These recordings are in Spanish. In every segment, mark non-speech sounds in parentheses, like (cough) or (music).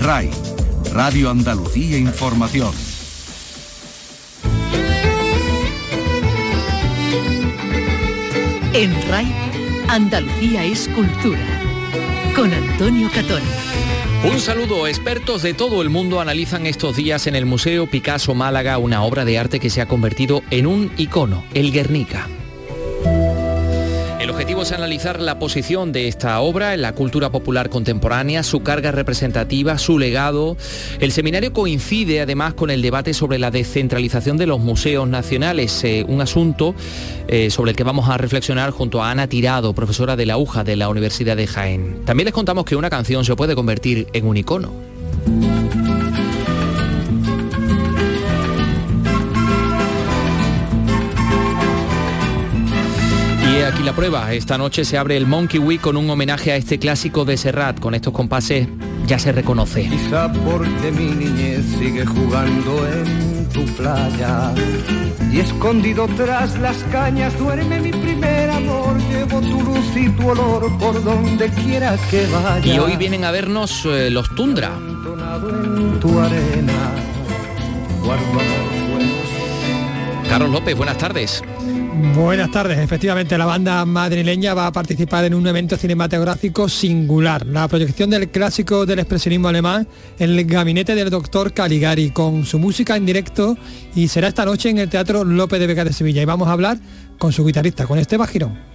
RAI, Radio Andalucía Información. En RAI, Andalucía es cultura. Con Antonio Catón. Un saludo. Expertos de todo el mundo analizan estos días en el Museo Picasso Málaga una obra de arte que se ha convertido en un icono, el Guernica. Es analizar la posición de esta obra en la cultura popular contemporánea, su carga representativa, su legado. El seminario coincide además con el debate sobre la descentralización de los museos nacionales, eh, un asunto eh, sobre el que vamos a reflexionar junto a Ana Tirado, profesora de la UJA de la Universidad de Jaén. También les contamos que una canción se puede convertir en un icono. Aquí la prueba. Esta noche se abre el Monkey Week con un homenaje a este clásico de Serrat. Con estos compases ya se reconoce. Quizá porque mi niñez sigue jugando en tu playa. Y escondido tras las cañas duerme mi primer amor. Llevo tu luz y tu olor por donde quiera que vaya. Y hoy vienen a vernos eh, los Tundra. En tu arena, guardo Carlos López, buenas tardes. Buenas tardes. Efectivamente, la banda madrileña va a participar en un evento cinematográfico singular, la proyección del clásico del expresionismo alemán, El gabinete del doctor Caligari, con su música en directo y será esta noche en el Teatro López de Vega de Sevilla. Y vamos a hablar con su guitarrista, con Esteban Girón.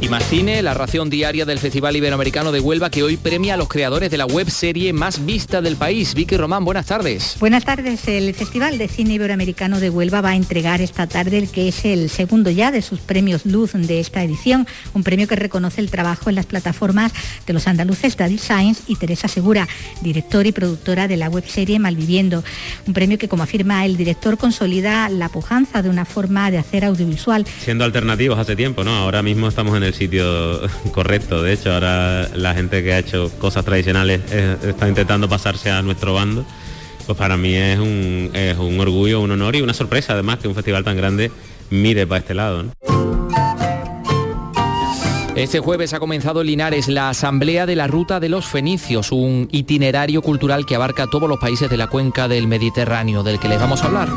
Y más cine, la ración diaria del Festival Iberoamericano de Huelva que hoy premia a los creadores de la web serie más vista del país. Vicky Román, buenas tardes. Buenas tardes. El Festival de Cine Iberoamericano de Huelva va a entregar esta tarde el que es el segundo ya de sus premios Luz de esta edición, un premio que reconoce el trabajo en las plataformas de los andaluces Daddy Science y Teresa Segura, directora y productora de la web serie Malviviendo. Un premio que, como afirma el director, consolida la pujanza de una forma de hacer audiovisual. Siendo alternativos hace tiempo, ¿no? Ahora mismo estamos en el sitio (laughs) correcto. De hecho, ahora la gente que ha hecho cosas tradicionales está intentando pasarse a nuestro bando. Pues para mí es un, es un orgullo, un honor y una sorpresa además que un festival tan grande mire para este lado. Este jueves ha comenzado en Linares la Asamblea de la Ruta de los Fenicios, un itinerario cultural que abarca todos los países de la cuenca del Mediterráneo, del que les vamos a hablar.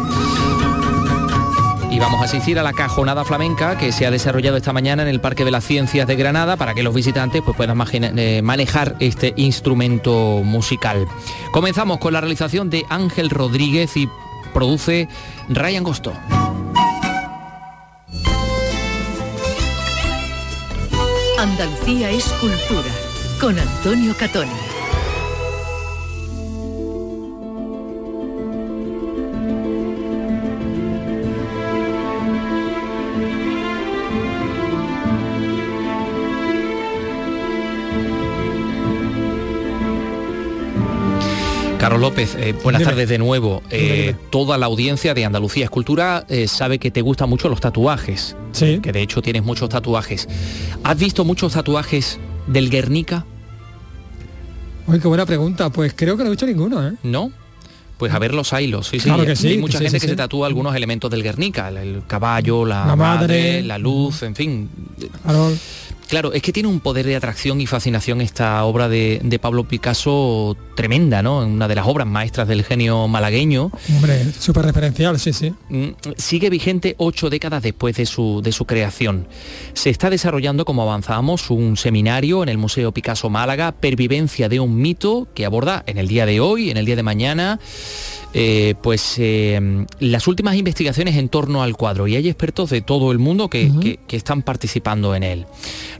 Vamos a asistir a la cajonada flamenca que se ha desarrollado esta mañana en el Parque de las Ciencias de Granada para que los visitantes pues, puedan eh, manejar este instrumento musical. Comenzamos con la realización de Ángel Rodríguez y produce Ryan Gosto. Andalucía es cultura con Antonio Catoni. Carlos López, eh, buenas tardes de nuevo. Eh, toda la audiencia de Andalucía Escultura eh, sabe que te gustan mucho los tatuajes. Sí. Que de hecho tienes muchos tatuajes. ¿Has visto muchos tatuajes del Guernica? Uy, qué buena pregunta. Pues creo que no he visto ninguno, ¿eh? ¿No? Pues a ver los hilos, sí, sí. Claro que sí, Hay mucha sí, gente sí, que se tatúa algunos elementos del Guernica, el, el caballo, la, La madre, madre. la luz, en fin. Claro, es que tiene un poder de atracción y fascinación esta obra de, de Pablo Picasso tremenda, ¿no? Una de las obras maestras del genio malagueño. Hombre, súper referencial, sí, sí. Mm, sigue vigente ocho décadas después de su, de su creación. Se está desarrollando, como avanzamos, un seminario en el Museo Picasso Málaga, Pervivencia de un mito, que aborda en el día de hoy, en el día de mañana, eh, pues eh, las últimas investigaciones en torno al cuadro y hay expertos de todo el mundo que, que- que están participando en él.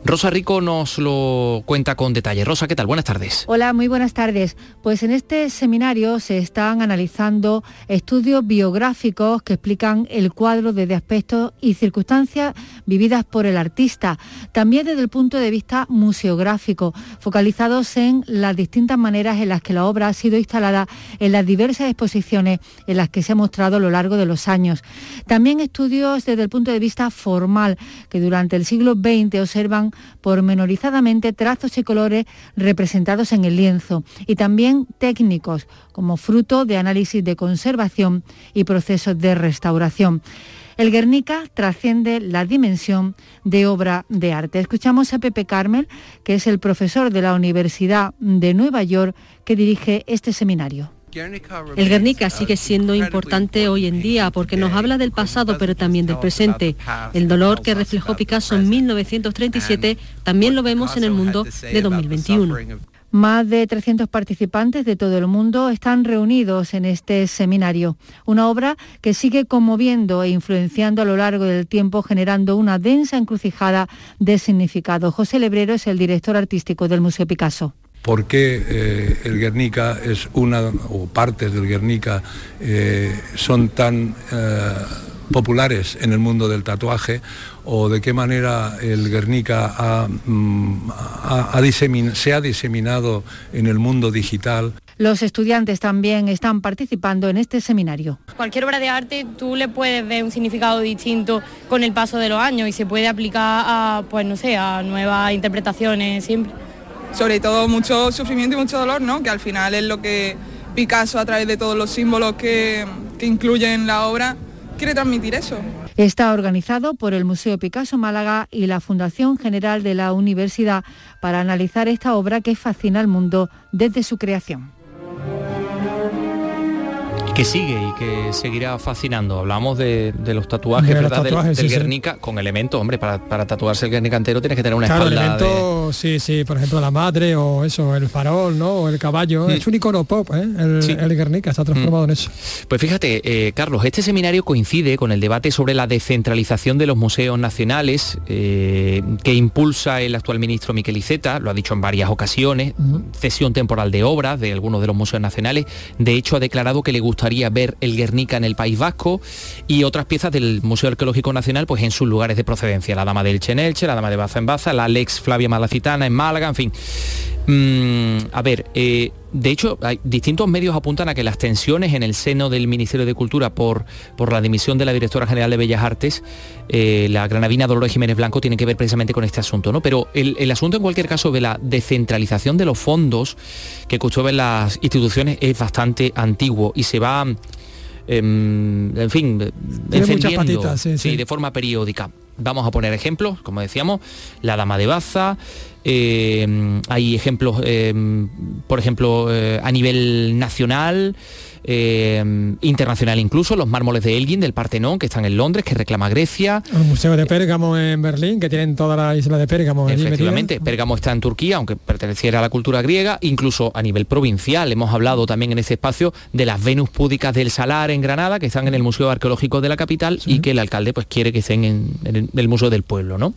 Rosa Rico nos lo cuenta con detalle. Rosa, ¿qué tal? Buenas tardes. Hola, muy buenas tardes. Pues en este seminario se están analizando estudios biográficos que explican el cuadro desde aspectos y circunstancias vividas por el artista, también desde el punto de vista museográfico, focalizados en las distintas maneras en las que la obra ha sido instalada en las diversas exposiciones en las que se ha mostrado a lo largo de los años. También estudios desde el punto de vista formal, que durante el siglo XX observan pormenorizadamente trazos y colores representados en el lienzo y también técnicos como fruto de análisis de conservación y procesos de restauración. El Guernica trasciende la dimensión de obra de arte. Escuchamos a Pepe Carmel, que es el profesor de la Universidad de Nueva York, que dirige este seminario. El Guernica sigue siendo importante hoy en día porque nos habla del pasado pero también del presente. El dolor que reflejó Picasso en 1937 también lo vemos en el mundo de 2021. Más de 300 participantes de todo el mundo están reunidos en este seminario, una obra que sigue conmoviendo e influenciando a lo largo del tiempo, generando una densa encrucijada de significado. José Lebrero es el director artístico del Museo Picasso por qué eh, el Guernica es una, o partes del Guernica eh, son tan eh, populares en el mundo del tatuaje o de qué manera el Guernica mm, se ha diseminado en el mundo digital. Los estudiantes también están participando en este seminario. Cualquier obra de arte tú le puedes ver un significado distinto con el paso de los años y se puede aplicar a, pues no sé, a nuevas interpretaciones siempre sobre todo mucho sufrimiento y mucho dolor, ¿no? que al final es lo que Picasso a través de todos los símbolos que, que incluye en la obra quiere transmitir eso. Está organizado por el Museo Picasso Málaga y la Fundación General de la Universidad para analizar esta obra que fascina al mundo desde su creación que sigue y que seguirá fascinando. Hablamos de, los tatuajes, ¿verdad? del, Guernica con elementos, hombre, para, tatuarse el Guernica entero tienes que tener una claro, elementos, sí, sí, por ejemplo la madre o eso, el farol, ¿no? O el caballo. Mm. Es un icono pop, ¿eh? El, Guernica está transformado en eso. Pues fíjate, eh, Carlos, este seminario coincide con el debate sobre la descentralización de los museos nacionales eh, que impulsa el actual ministro Miquel Iceta, lo ha dicho en varias ocasiones, cesión temporal de obras de algunos de los museos nacionales. De hecho, ha declarado que le gusta gustaría ver el Guernica en el País Vasco y otras piezas del Museo Arqueológico Nacional pues en sus lugares de procedencia, la Dama del Chenelche, la Dama de Baza en Baza, la Lex Flavia Malacitana en Málaga, en fin. Mm, a ver, eh, de hecho, hay, distintos medios apuntan a que las tensiones en el seno del Ministerio de Cultura por, por la dimisión de la directora general de Bellas Artes, eh, la granadina Dolores Jiménez Blanco, tienen que ver precisamente con este asunto, ¿no? Pero el, asunto en cualquier caso de la descentralización de los fondos que custodian las instituciones es bastante antiguo y se va em, en fin, encendiendo sí, de forma periódica. Vamos a poner ejemplos, como decíamos, la Dama de Baza, eh, hay ejemplos, eh, por ejemplo, eh, a nivel nacional, eh, internacional incluso, los mármoles de Elgin del Partenón, que están en Londres, que reclama Grecia. El Museo de Pérgamo en Berlín, que tienen toda la isla de Pérgamo. Efectivamente, Pérgamo está en Turquía, aunque perteneciera a la cultura griega, incluso a nivel provincial. Hemos hablado también en ese espacio de las Venus púdicas del Salar en Granada, que están en el Museo Arqueológico de la capital y que el alcalde pues quiere que estén en, el, Museo del Pueblo. ¿no?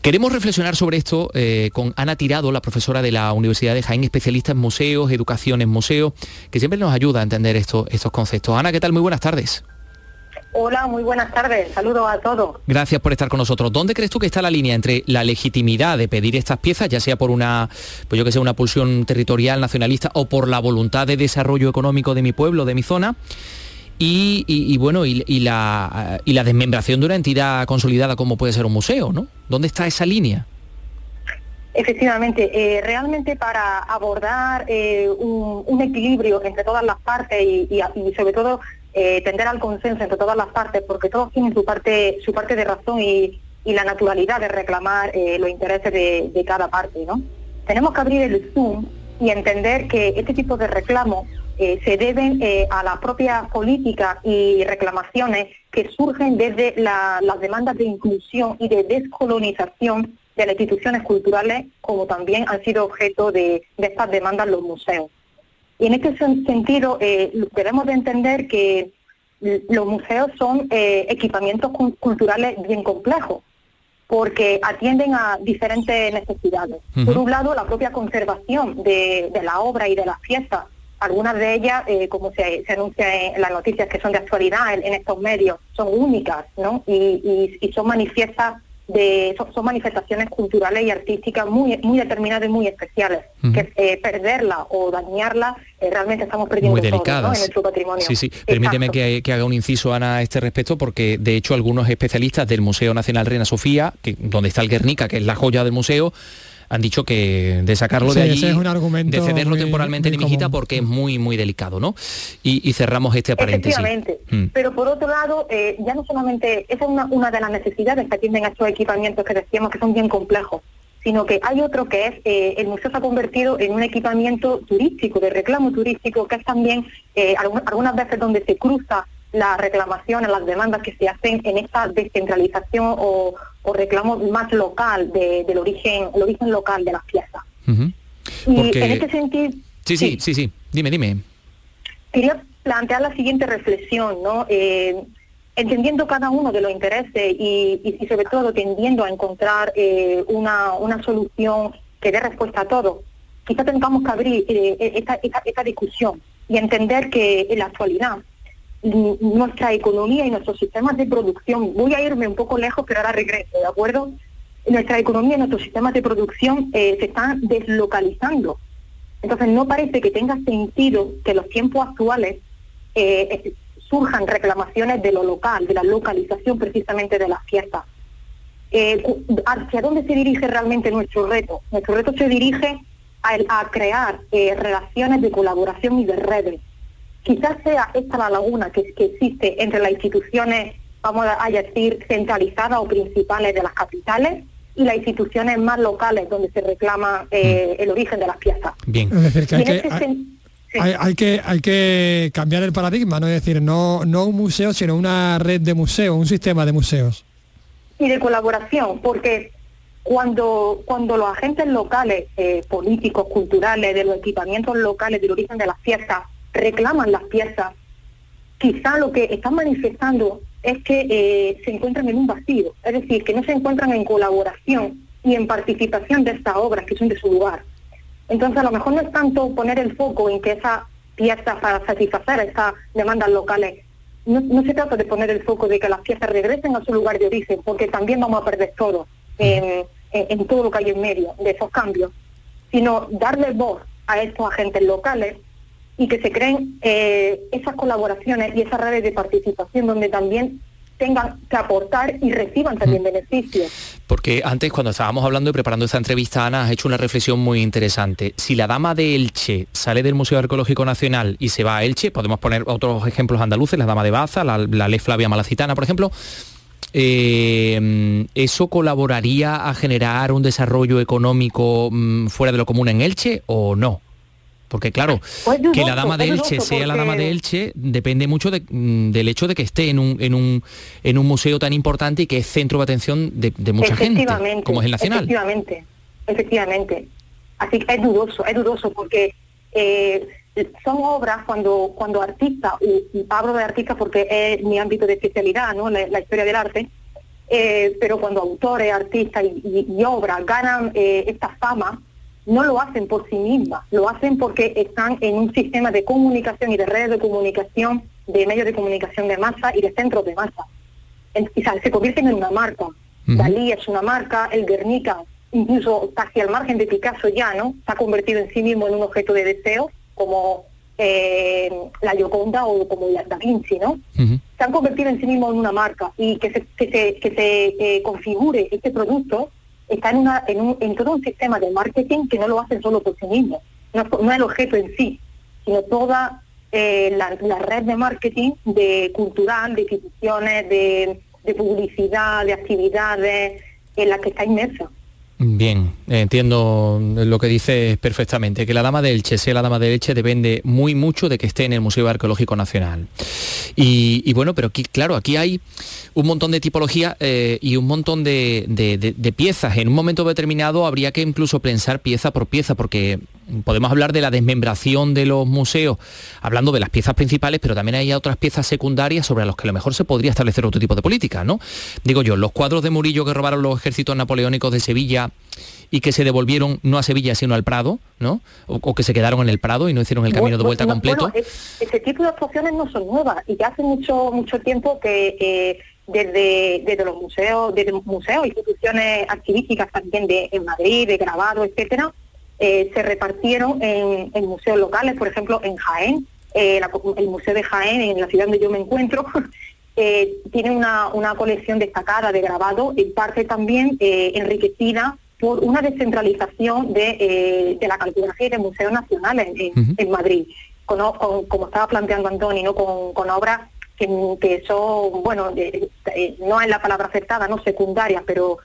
Queremos reflexionar sobre esto eh, con Ana Tirado, la profesora de la Universidad de Jaén, especialista en museos, educación en museos, que siempre nos ayuda a entender estos, estos conceptos. Ana, ¿qué tal? Muy buenas tardes. Hola, muy buenas tardes. Saludos a todos. Gracias por estar con nosotros. ¿Dónde crees tú que está la línea entre la legitimidad de pedir estas piezas, ya sea por una, pues yo que sé, una pulsión territorial nacionalista o por la voluntad de desarrollo económico de mi pueblo, de mi zona? Y, bueno, y, la, y la desmembración de una entidad consolidada como puede ser un museo, ¿no? ¿Dónde está esa línea? Efectivamente, eh, realmente para abordar eh, un, equilibrio entre todas las partes y, sobre todo eh, tender al consenso entre todas las partes, porque todos tienen su parte, su parte de razón y, la naturalidad de reclamar los intereses de, cada parte, ¿no? Tenemos que abrir el zoom y entender que este tipo de reclamos se deben a la propia política y reclamaciones que surgen desde las demandas de inclusión y de descolonización de las instituciones culturales, como también han sido objeto de, estas demandas los museos. Y en este sentido, eh, debemos de entender que los museos son eh, equipamientos culturales bien complejos, porque atienden a diferentes necesidades. Por un lado, la propia conservación de, la obra y de las fiestas. Algunas de ellas, eh, como se, anuncia en las noticias que son de actualidad en, estos medios, son únicas ¿no? y, y son manifiestas son, manifestaciones culturales y artísticas muy muy determinadas y muy especiales que eh, perderla o dañarla eh, realmente estamos perdiendo muy delicadas. en nuestro patrimonio sí sí. Permíteme que, haga un inciso Ana a este respecto porque de hecho algunos especialistas del Museo Nacional Reina Sofía que donde está el Guernica que es la joya del museo han dicho que de sacarlo Sí, de allí, ese es un argumento de cederlo muy- temporalmente muy en Mijita común. porque es muy, muy delicado, ¿no? Y, y cerramos este paréntesis. Efectivamente. Mm. Pero por otro lado, eh, ya no solamente, esa es una, una de las necesidades que atienden a estos equipamientos que decíamos que son bien complejos, sino que hay otro que es, eh, el museo se ha convertido en un equipamiento turístico, de reclamo turístico, que es también eh, algu- algunas veces donde se cruza las reclamaciones, las demandas que se hacen en esta descentralización o, o reclamo más local de- del origen, el origen local de las piezas. Y Porque- en este sentido, Sí, sí, sí, sí. Dime, dime. quería plantear la siguiente reflexión, ¿no? Eh, entendiendo cada uno de los intereses y, y- y sobre todo tendiendo a encontrar eh, una, una solución que dé respuesta a todo, quizá tengamos que abrir eh, esta, esta- esta discusión y entender que en la actualidad nuestra economía y nuestros sistemas de producción, voy a irme un poco lejos, pero ahora regreso, ¿de acuerdo? Nuestra economía y nuestros sistemas de producción eh, se están deslocalizando. Entonces no parece que tenga sentido que en los tiempos actuales eh, eh, surjan reclamaciones de lo local, de la localización precisamente de las fiestas. Eh, ¿Hacia dónde se dirige realmente nuestro reto? Nuestro reto se dirige a, crear relaciones de colaboración y de redes. Quizás sea esta la laguna que, que existe entre las instituciones, vamos a decir, centralizadas o principales de las capitales y las instituciones más locales donde se reclama eh, el origen de las piezas. Bien. Es decir, que hay que, hay, sen- sí. hay- hay que hay que cambiar el paradigma, no es decir, no, no un museo, sino una red de museos, un sistema de museos. y de colaboración, porque cuando, cuando los agentes locales, eh, políticos, culturales, de los equipamientos locales del origen de las fiestas, reclaman las piezas, quizá lo que están manifestando es que eh, se encuentran en un vacío, es decir, que no se encuentran en colaboración y en participación de estas obras que son de su lugar. Entonces, a lo mejor no es tanto poner el foco en que esas piezas para satisfacer esas demandas locales, no, se trata de poner el foco de que las piezas regresen a su lugar de origen, porque también vamos a perder todo en- en todo lo que hay en medio de esos cambios, sino darle voz a estos agentes locales y que se creen eh, esas colaboraciones y esas redes de participación donde también tengan que aportar y reciban también beneficios. Porque antes, cuando estábamos hablando y preparando esta entrevista, Ana, has hecho una reflexión muy interesante. Si la dama de Elche sale del Museo Arqueológico Nacional y se va a Elche, podemos poner otros ejemplos andaluces, la dama de Baza, la, la Ley Flavia Malacitana, por ejemplo, eh, ¿eso colaboraría a generar un desarrollo económico mm, fuera de lo común en Elche o no? Porque claro, Pues que la dama de Elche sea la dama de Elche depende mucho de, mm, del hecho de que esté en un, en un, en un museo tan importante y que es centro de atención de, de mucha gente, como es el Nacional. Efectivamente, efectivamente. Así que es dudoso, es dudoso porque eh, son obras cuando cuando artistas, y, hablo de artistas porque es mi ámbito de especialidad, ¿no? la, la historia del arte, eh, pero cuando autores, artistas y, y- y obras ganan eh, esta fama, no lo hacen por sí mismas, lo hacen porque están en un sistema de comunicación y de redes de comunicación, de medios de comunicación de masa y de centros de masa. En- o sea, se convierten en una marca. Dalí es una marca, el Guernica, incluso casi al margen de Picasso ya, ¿no? Se ha convertido en sí mismo en un objeto de deseo, como eh, la Gioconda o como la Da Vinci, ¿no? Se han convertido en sí mismo en una marca y que se, que se, que se eh, configure este producto está en, todo un sistema de marketing que no lo hacen solo por sí mismo, no, el objeto en sí, sino toda eh, la, la red de marketing de cultural, de instituciones, de, de publicidad, de actividades en las que está inmersa. Bien, entiendo lo que dices perfectamente, que la dama de Elche sea la dama de Elche depende muy mucho de que esté en el Museo Arqueológico Nacional. Y, bueno, pero claro, aquí hay un montón de tipología eh, y un montón de piezas. En un momento determinado habría que incluso pensar pieza por pieza, porque podemos hablar de la desmembración de los museos, hablando de las piezas principales, pero también hay otras piezas secundarias sobre las que a lo mejor se podría establecer otro tipo de política, ¿no? Digo yo, los cuadros de Murillo que robaron los ejércitos napoleónicos de Sevilla y que se devolvieron no a Sevilla sino al Prado, ¿no? O, o que se quedaron en el Prado y no hicieron el camino de vuelta completo. bueno, es- ese tipo de actuaciones no son nuevas y ya hace mucho mucho tiempo que eh, desde, desde los museos, desde museos, instituciones archivísticas también de en Madrid, de grabado, etcétera, eh, se repartieron en, en museos locales, por ejemplo en Jaén, eh, la- el Museo de Jaén, en la ciudad donde yo me encuentro, (laughs) eh, tiene una, una colección destacada de grabado, en parte también enriquecida por una descentralización de, de la cartografía y del Museo Nacional en, Madrid, como estaba planteando Antonio, ¿no? con, obras que, que, son, bueno, no es la palabra aceptada, no secundarias, pero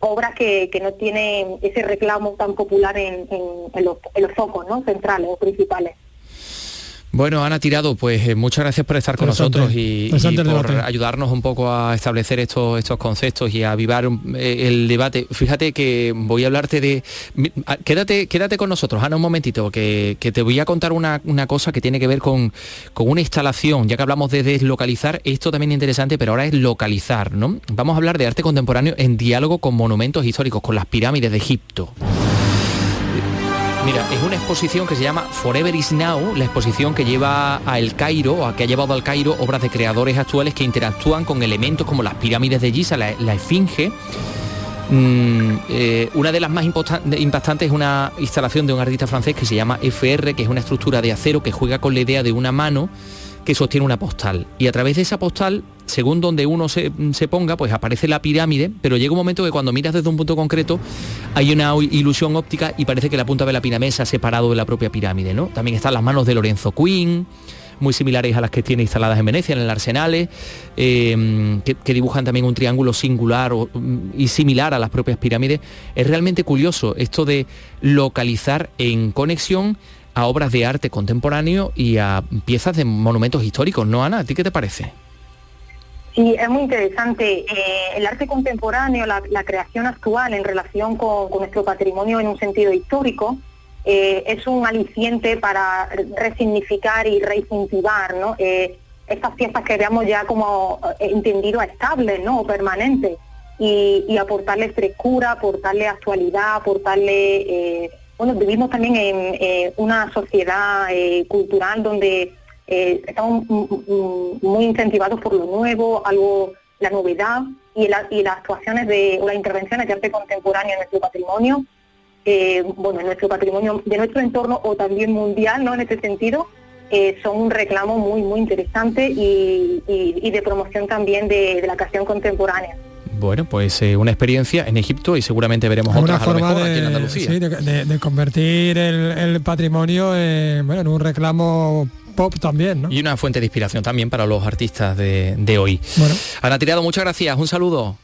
obras que, que no tienen ese reclamo tan popular en, en, los, en los focos ¿no? centrales o principales. Bueno, Ana Tirado, pues eh, muchas gracias por estar con nosotros y, por ayudarnos un poco a establecer estos, estos conceptos y a avivar eh, el debate. Fíjate que voy a hablarte de... Quédate, quédate con nosotros, Ana, un momentito, que, te voy a contar una, cosa que tiene que ver con, con, una instalación. Ya que hablamos de deslocalizar, esto también es interesante, pero ahora es localizar, ¿no? Vamos a hablar de arte contemporáneo en diálogo con monumentos históricos, con las pirámides de Egipto. Mira, es una exposición que se llama Forever is Now, la exposición que lleva a El Cairo, o que ha llevado al Cairo obras de creadores actuales que interactúan con elementos como las pirámides de Giza, la, esfinge. Mm, eh, una de las más impactantes es una instalación de un artista francés que se llama FR, que es una estructura de acero que juega con la idea de una mano que sostiene una postal. Y a través de esa postal, según donde uno se, ponga, pues aparece la pirámide, pero llega un momento que cuando miras desde un punto concreto hay una ilusión óptica y parece que la punta de la pirámide se ha separado de la propia pirámide. ¿no? También están las manos de Lorenzo Quinn muy similares a las que tiene instaladas en Venecia, en el Arsenal, eh, que, dibujan también un triángulo singular y similar a las propias pirámides. Es realmente curioso esto de localizar en conexión a obras de arte contemporáneo y a piezas de monumentos históricos, ¿no, Ana? ¿A ti qué te parece? Sí, es muy interesante. Eh, el arte contemporáneo, la, creación actual en relación con, nuestro patrimonio en un sentido histórico, eh, es un aliciente para resignificar y reincentivar ¿no? Eh, estas piezas que veamos ya como entendido estables ¿no? o permanentes y, y aportarle frescura, aportarle actualidad, aportarle bueno, vivimos también en eh, una sociedad eh, cultural donde eh, estamos muy incentivados por lo nuevo, algo, la novedad y, las actuaciones de, o las intervenciones de arte contemporáneo en nuestro patrimonio, bueno, en nuestro patrimonio de nuestro entorno o también mundial, ¿no? En este sentido, son un reclamo muy, muy interesante y, de promoción también de la creación contemporánea. Bueno, pues eh, una experiencia en Egipto y seguramente veremos otras forma de, aquí en Andalucía. Sí, de, convertir el, patrimonio en, en un reclamo pop también, ¿no? Y una fuente de inspiración también para los artistas de, hoy. Bueno. Ana Tirado, muchas gracias. Un saludo.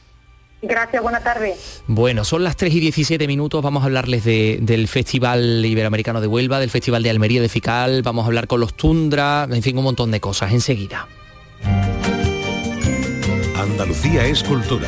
Gracias, buena tardes. Bueno, son las 3 y 17 minutos, vamos a hablarles del Festival Iberoamericano de Huelva, del Festival de Almería de Fical, vamos a hablar con los Tundra, en fin, un montón de cosas enseguida. Andalucía es cultura,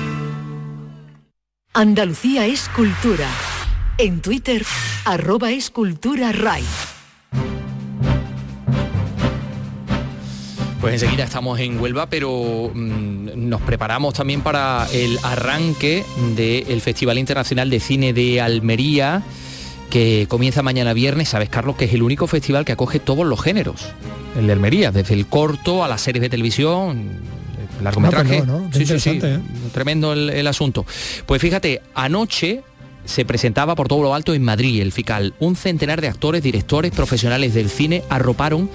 Andalucía es cultura. En Twitter, arroba escultura RAI. Pues enseguida estamos en Huelva, pero mm, nos preparamos también para el arranque del Festival Internacional de Cine de Almería, que comienza mañana viernes. Sabes, Carlos, que es el único festival que acoge todos los géneros. El de Almería, desde el corto a las series de televisión, largometraje. Sí, sí, sí, ¿eh? Tremendo el, asunto. Pues fíjate, anoche se presentaba por todo lo alto en Madrid, el FICAL. Un centenar de actores, directores, profesionales del cine arroparon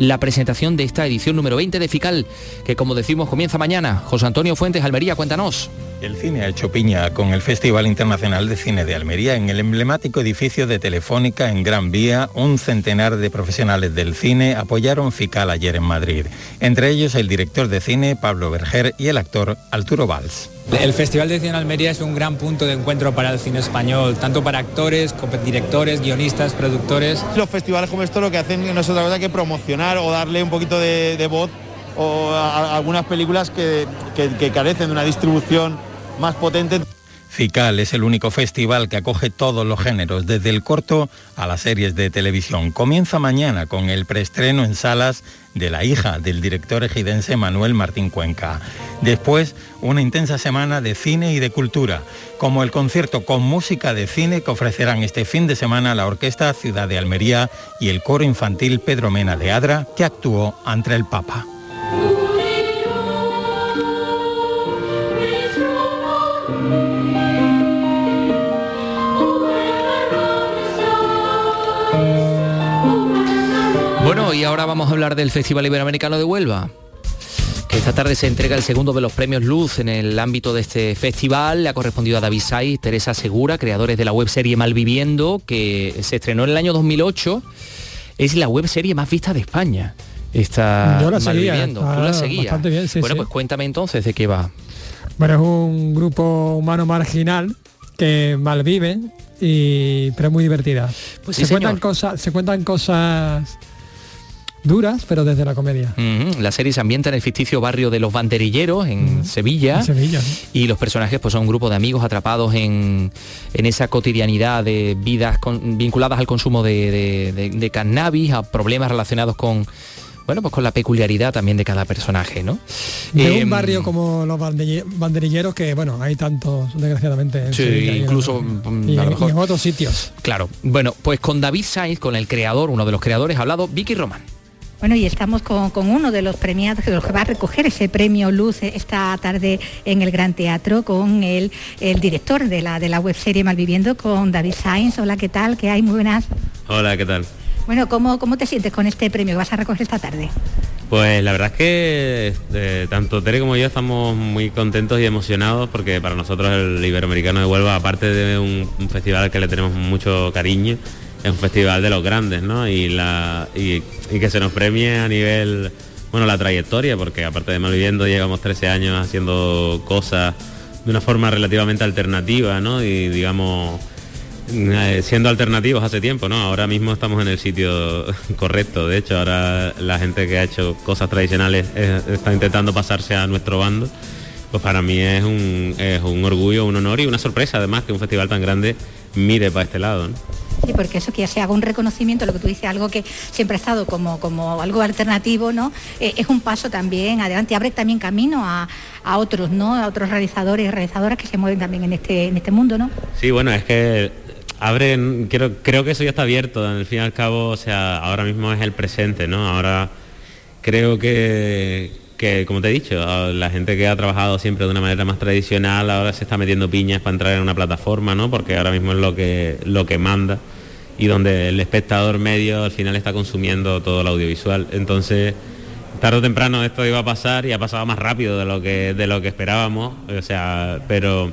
la presentación de esta edición número 20 de FICAL, que como decimos comienza mañana. José Antonio Fuentes, Almería, cuéntanos. El cine ha hecho piña con el Festival Internacional de Cine de Almería en el emblemático edificio de Telefónica en Gran Vía. Un centenar de profesionales del cine apoyaron FICAL ayer en Madrid. Entre ellos el director de cine Pablo Berger y el actor Arturo Valls. El Festival de Cine de Almería es un gran punto de encuentro para el cine español, tanto para actores, directores, guionistas, productores. Los festivales como esto lo que hacen no es otra cosa que promocionar o darle un poquito de, voz o a, algunas películas que carecen de una distribución más potente. FICAL es el único festival que acoge todos los géneros, desde el corto a las series de televisión. Comienza mañana con el preestreno en salas de La hija del director ejidense Manuel Martín Cuenca. Después, una intensa semana de cine y de cultura, como el concierto con música de cine que ofrecerán este fin de semana la Orquesta Ciudad de Almería y el coro infantil Pedro Mena de Adra, que actuó ante el Papa. Bueno, y ahora vamos a hablar del Festival Iberoamericano de Huelva. Que esta tarde se entrega el segundo de los premios Luz en el ámbito de este festival. Le ha correspondido a David Saiz, Teresa Segura, creadores de la webserie Malviviendo, que se estrenó en el año 2008. Es la webserie más vista de España. Está Yo la seguía, Malviviendo. Tú está la seguías. bastante bien, sí, bueno, sí. pues cuéntame entonces de qué va. Bueno, es un grupo humano marginal que malvive y pero es muy divertida. Pues se cuentan cosas, se cuentan cosas duras, pero desde la comedia. La serie se ambienta en el ficticio barrio de los banderilleros, en Sevilla. En Sevilla, ¿no? Y los personajes pues, son un grupo de amigos atrapados en, en esa cotidianidad de vidas con- vinculadas al consumo de, de- de- de cannabis, a problemas relacionados con, bueno, pues con la peculiaridad también de cada personaje, ¿no? De Eh, un barrio como los banderi- banderilleros que, bueno, hay tantos, desgraciadamente. en Sí, Sevilla incluso, mm, y, a lo en- mejor- y en otros sitios. Claro, bueno, pues con David Sainz, con el creador, uno de los creadores, ha hablado Vicky Román. Bueno, y estamos con, con uno de los premiados, de los que va a recoger ese premio Luz esta tarde en el Gran Teatro, con el, el director de la, de la webserie Malviviendo, con David Sainz. Hola, ¿qué tal? ¿Qué hay? Muy buenas. Hola, ¿qué tal? Bueno, ¿cómo, ¿cómo te sientes con este premio que vas a recoger esta tarde? Pues la verdad es que eh, tanto Tere como yo estamos muy contentos y emocionados porque para nosotros el Iberoamericano de Huelva, aparte de un, un festival al que le tenemos mucho cariño, es un festival de los grandes, ¿no? Y, que se nos premie a nivel, bueno, la trayectoria, porque aparte de Malviviendo llevamos 13 años haciendo cosas de una forma relativamente alternativa, ¿no? Y digamos, eh, siendo alternativos hace tiempo, ¿no? Ahora mismo estamos en el sitio (laughs) correcto. De hecho, ahora la gente que ha hecho cosas tradicionales eh, está intentando pasarse a nuestro bando. Pues para mí es un orgullo, un honor y una sorpresa además que un festival tan grande mire para este lado. ¿no? Sí, porque eso que se haga un reconocimiento, lo que tú dices, algo que siempre ha estado como, como algo alternativo, ¿no? Eh, es un paso también adelante, abre también camino a, a otros, ¿no? A otros realizadores y realizadoras que se mueven también en este, en este mundo, ¿no? Sí, bueno, es que abren, creo, creo que eso ya está abierto, al fin y al cabo, o sea, ahora mismo es el presente, ¿no? Ahora creo que, que, como te he dicho, a la gente que ha trabajado siempre de una manera más tradicional ahora se está metiendo piñas para entrar en una plataforma, ¿no? Porque ahora mismo es lo que, lo que manda y donde el espectador medio al final está consumiendo todo el audiovisual. Entonces, tarde o temprano esto iba a pasar y ha pasado más rápido de lo que, de lo que esperábamos, o sea, pero,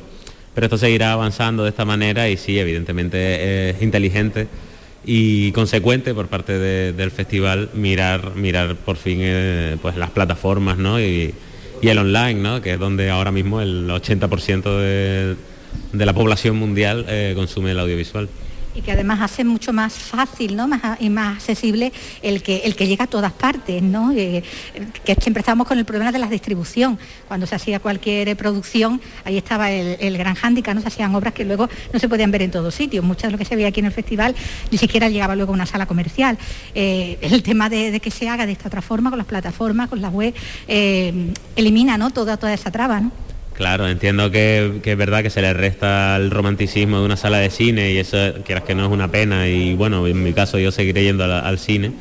pero esto seguirá avanzando de esta manera y sí, evidentemente es inteligente y consecuente por parte de- del festival mirar mirar por fin eh, pues las plataformas ¿no? y, y el online ¿no? que es donde ahora mismo el 80% de, de la población mundial eh, consume el audiovisual. Y que además hace mucho más fácil ¿no? más, y más accesible el que, el que llega a todas partes, ¿no? Eh, que siempre estábamos con el problema de la distribución. Cuando se hacía cualquier producción, ahí estaba el, gran hándicap, ¿no? se hacían obras que luego no se podían ver en todos sitios. Muchas de lo que se veía aquí en el festival ni siquiera llegaba luego a una sala comercial. Eh, el tema de, de que se haga de esta otra forma, con las plataformas, con la web, eh, elimina ¿no? toda, toda esa traba. ¿no? Claro, entiendo que, es verdad que se le resta el romanticismo de una sala de cine y eso quieras que no es una pena y bueno, en mi caso yo seguiré yendo al cine,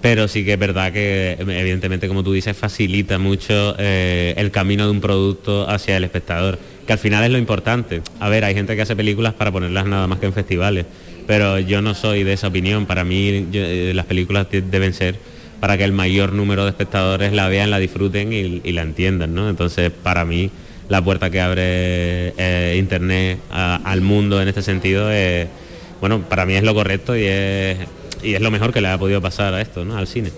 pero sí que es verdad que evidentemente como tú dices facilita mucho eh, el camino de un producto hacia el espectador, que al final es lo importante. A ver, hay gente que hace películas para ponerlas nada más que en festivales, pero yo no soy de esa opinión, para mí eh, las películas deben ser para que el mayor número de espectadores la vean, la disfruten y, y la entiendan, ¿no? Entonces, para mí, la puerta que abre eh, Internet a- al mundo en este sentido es, bueno, para mí es lo correcto y es, y es lo mejor que le ha podido pasar a esto, ¿no? Al cine.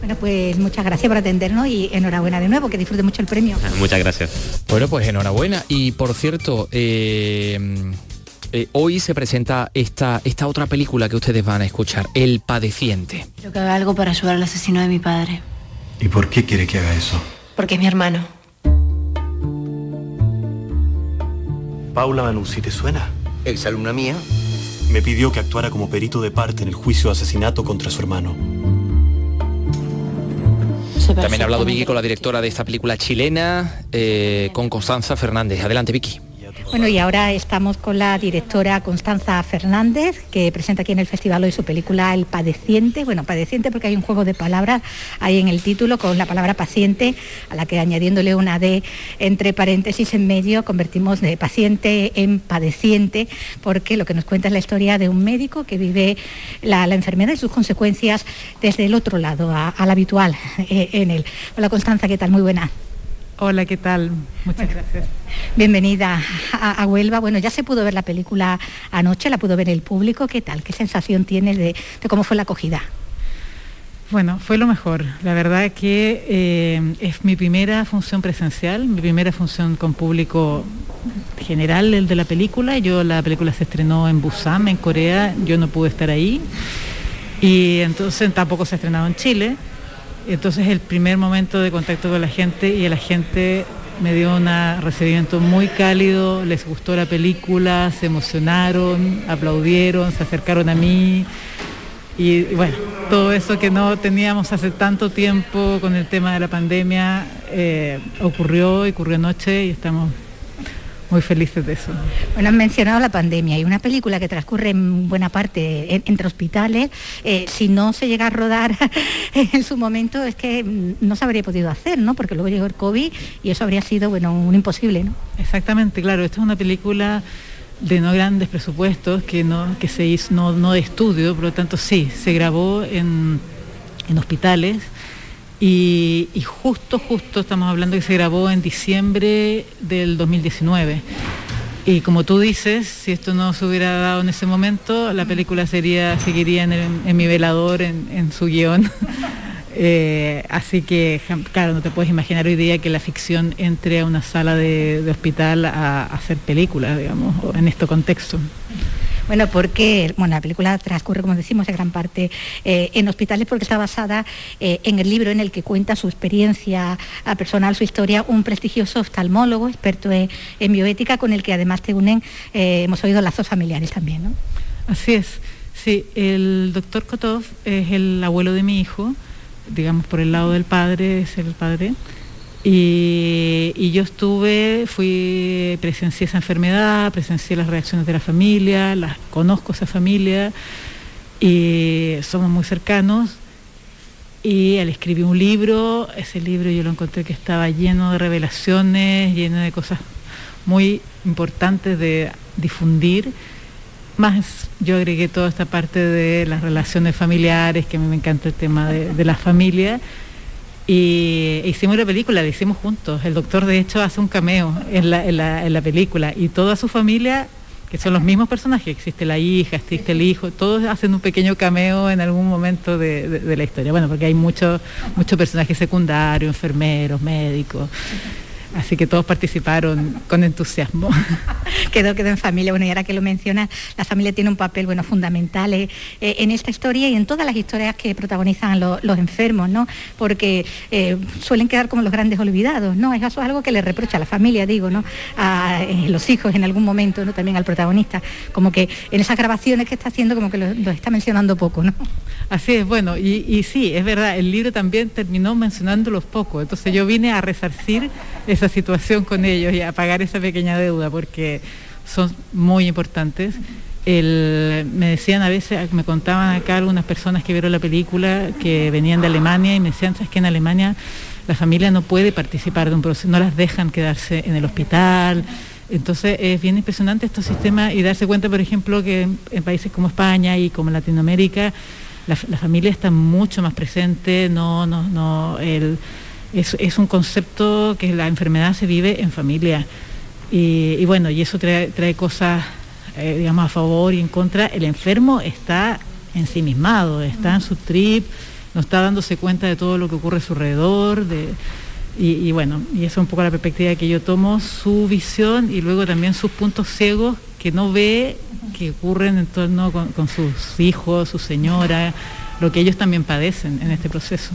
Bueno, pues muchas gracias por atendernos y enhorabuena de nuevo, que disfrute mucho el premio. Muchas gracias. Bueno, pues enhorabuena. Y por cierto, eh, eh, hoy se presenta esta, esta otra película que ustedes van a escuchar, El Padeciente. Quiero que haga algo para ayudar al asesino de mi padre. ¿Y por qué quiere que haga eso? Porque es mi hermano. Paula Manuzzi, ¿te suena? ¿Ex alumna mía? Me pidió que actuara como perito de parte en el juicio de asesinato contra su hermano. También ha hablado Vicky con la directora de esta película chilena, eh, con Constanza Fernández. Adelante, Vicky. Bueno, y ahora estamos con la directora Constanza Fernández, que presenta aquí en el festival hoy su película El Padeciente. Bueno, Padeciente porque hay un juego de palabras ahí en el título con la palabra paciente, a la que añadiéndole una D entre paréntesis en medio, convertimos de paciente en padeciente, porque lo que nos cuenta es la historia de un médico que vive la, enfermedad y sus consecuencias desde el otro lado, al habitual eh, en él. Hola Constanza, ¿qué tal? Muy buena. Hola, ¿qué tal? Muchas gracias. Bienvenida a, Huelva. Bueno, ya se pudo ver la película anoche, la pudo ver el público. ¿Qué tal? ¿Qué sensación tienes de, cómo fue la acogida? Bueno, fue lo mejor. La verdad que eh, es mi primera función presencial, mi primera función con público general, el de la película. Yo la película se estrenó en Busan, en Corea. Yo no pude estar ahí. Y entonces tampoco se ha estrenado en Chile. Entonces el primer momento de contacto con la gente y la gente me dio un recibimiento muy cálido, les gustó la película, se emocionaron, aplaudieron, se acercaron a mí y bueno, todo eso que no teníamos hace tanto tiempo con el tema de la pandemia eh, ocurrió y ocurrió anoche y estamos muy felices de eso. Bueno, han mencionado la pandemia y una película que transcurre en buena parte entre hospitales. Eh, si no se llega a rodar (laughs) en su momento es que no se habría podido hacer, ¿no? Porque luego llegó el COVID y eso habría sido, bueno, un imposible, ¿no? Exactamente, claro. Esta es una película de no grandes presupuestos, que no, que se hizo, no, no de estudio, por lo tanto sí, se grabó en, en hospitales y, justo, justo estamos hablando que se grabó en diciembre del 2019. Y como tú dices, si esto no se hubiera dado en ese momento, la película sería, seguiría en, mi velador, en, su guion. (laughs) Eh, así que, claro, no te puedes imaginar hoy día que la ficción entre a una sala de, hospital a, a hacer películas, digamos, en este contexto. Bueno, porque bueno, la película transcurre, como decimos, en gran parte eh, en hospitales porque está basada eh, en el libro en el que cuenta su experiencia personal, su historia, un prestigioso oftalmólogo, experto en, bioética, con el que además te unen, eh, hemos oído lazos familiares también, ¿no? Así es. Sí, el doctor Kotov es el abuelo de mi hijo, digamos por el lado del padre, es el padre. Y, yo estuve, fui, presencié esa enfermedad, presencié las reacciones de la familia, las, conozco esa familia y somos muy cercanos. Y él escribió un libro, ese libro yo lo encontré que estaba lleno de revelaciones, lleno de cosas muy importantes de difundir. Más yo agregué toda esta parte de las relaciones familiares, que a mí me encanta el tema de, de la familia y hicimos la película, la hicimos juntos. El doctor de hecho hace un cameo en la, película y toda su familia, que son los mismos personajes, existe la hija, existe el hijo, todos hacen un pequeño cameo en algún momento de, la historia. Bueno, porque hay muchos muchos personajes secundarios, enfermeros, médicos. Así que todos participaron con entusiasmo. (laughs) quedó, quedó en familia. Bueno, y ahora que lo mencionas, la familia tiene un papel bueno, fundamental eh, eh, en esta historia y en todas las historias que protagonizan los enfermos, ¿no? Porque eh, suelen quedar como los grandes olvidados, ¿no? Eso es algo que le reprocha a la familia, digo, ¿no? A los hijos en algún momento, ¿no? También al protagonista. Como que en esas grabaciones que está haciendo, como que lo, está mencionando poco, ¿no? Así es, bueno, y, y, sí, es verdad, el libro también terminó mencionándolos poco. Entonces yo vine a resarcir esa situación con ellos y a pagar esa pequeña deuda porque son muy importantes. me decían a veces, me contaban acá algunas personas que vieron la película que venían de Alemania y me decían, ¿sabes que en Alemania la familia no puede participar de un proceso, no las dejan quedarse en el hospital? Entonces es bien impresionante estos sistemas y darse cuenta, por ejemplo, que en, países como España y como Latinoamérica, la, familia está mucho más presente, no, no, no, el, es, un concepto que la enfermedad se vive en familia. Y, bueno, y eso trae, cosas, eh, digamos, a favor y en contra. El enfermo está ensimismado, está en su trip, no está dándose cuenta de todo lo que ocurre a su alrededor. y, bueno, y esa es un poco la perspectiva que yo tomo, su visión y luego también sus puntos ciegos que no ve que ocurren en torno con sus hijos, su señora, lo que ellos también padecen en este proceso.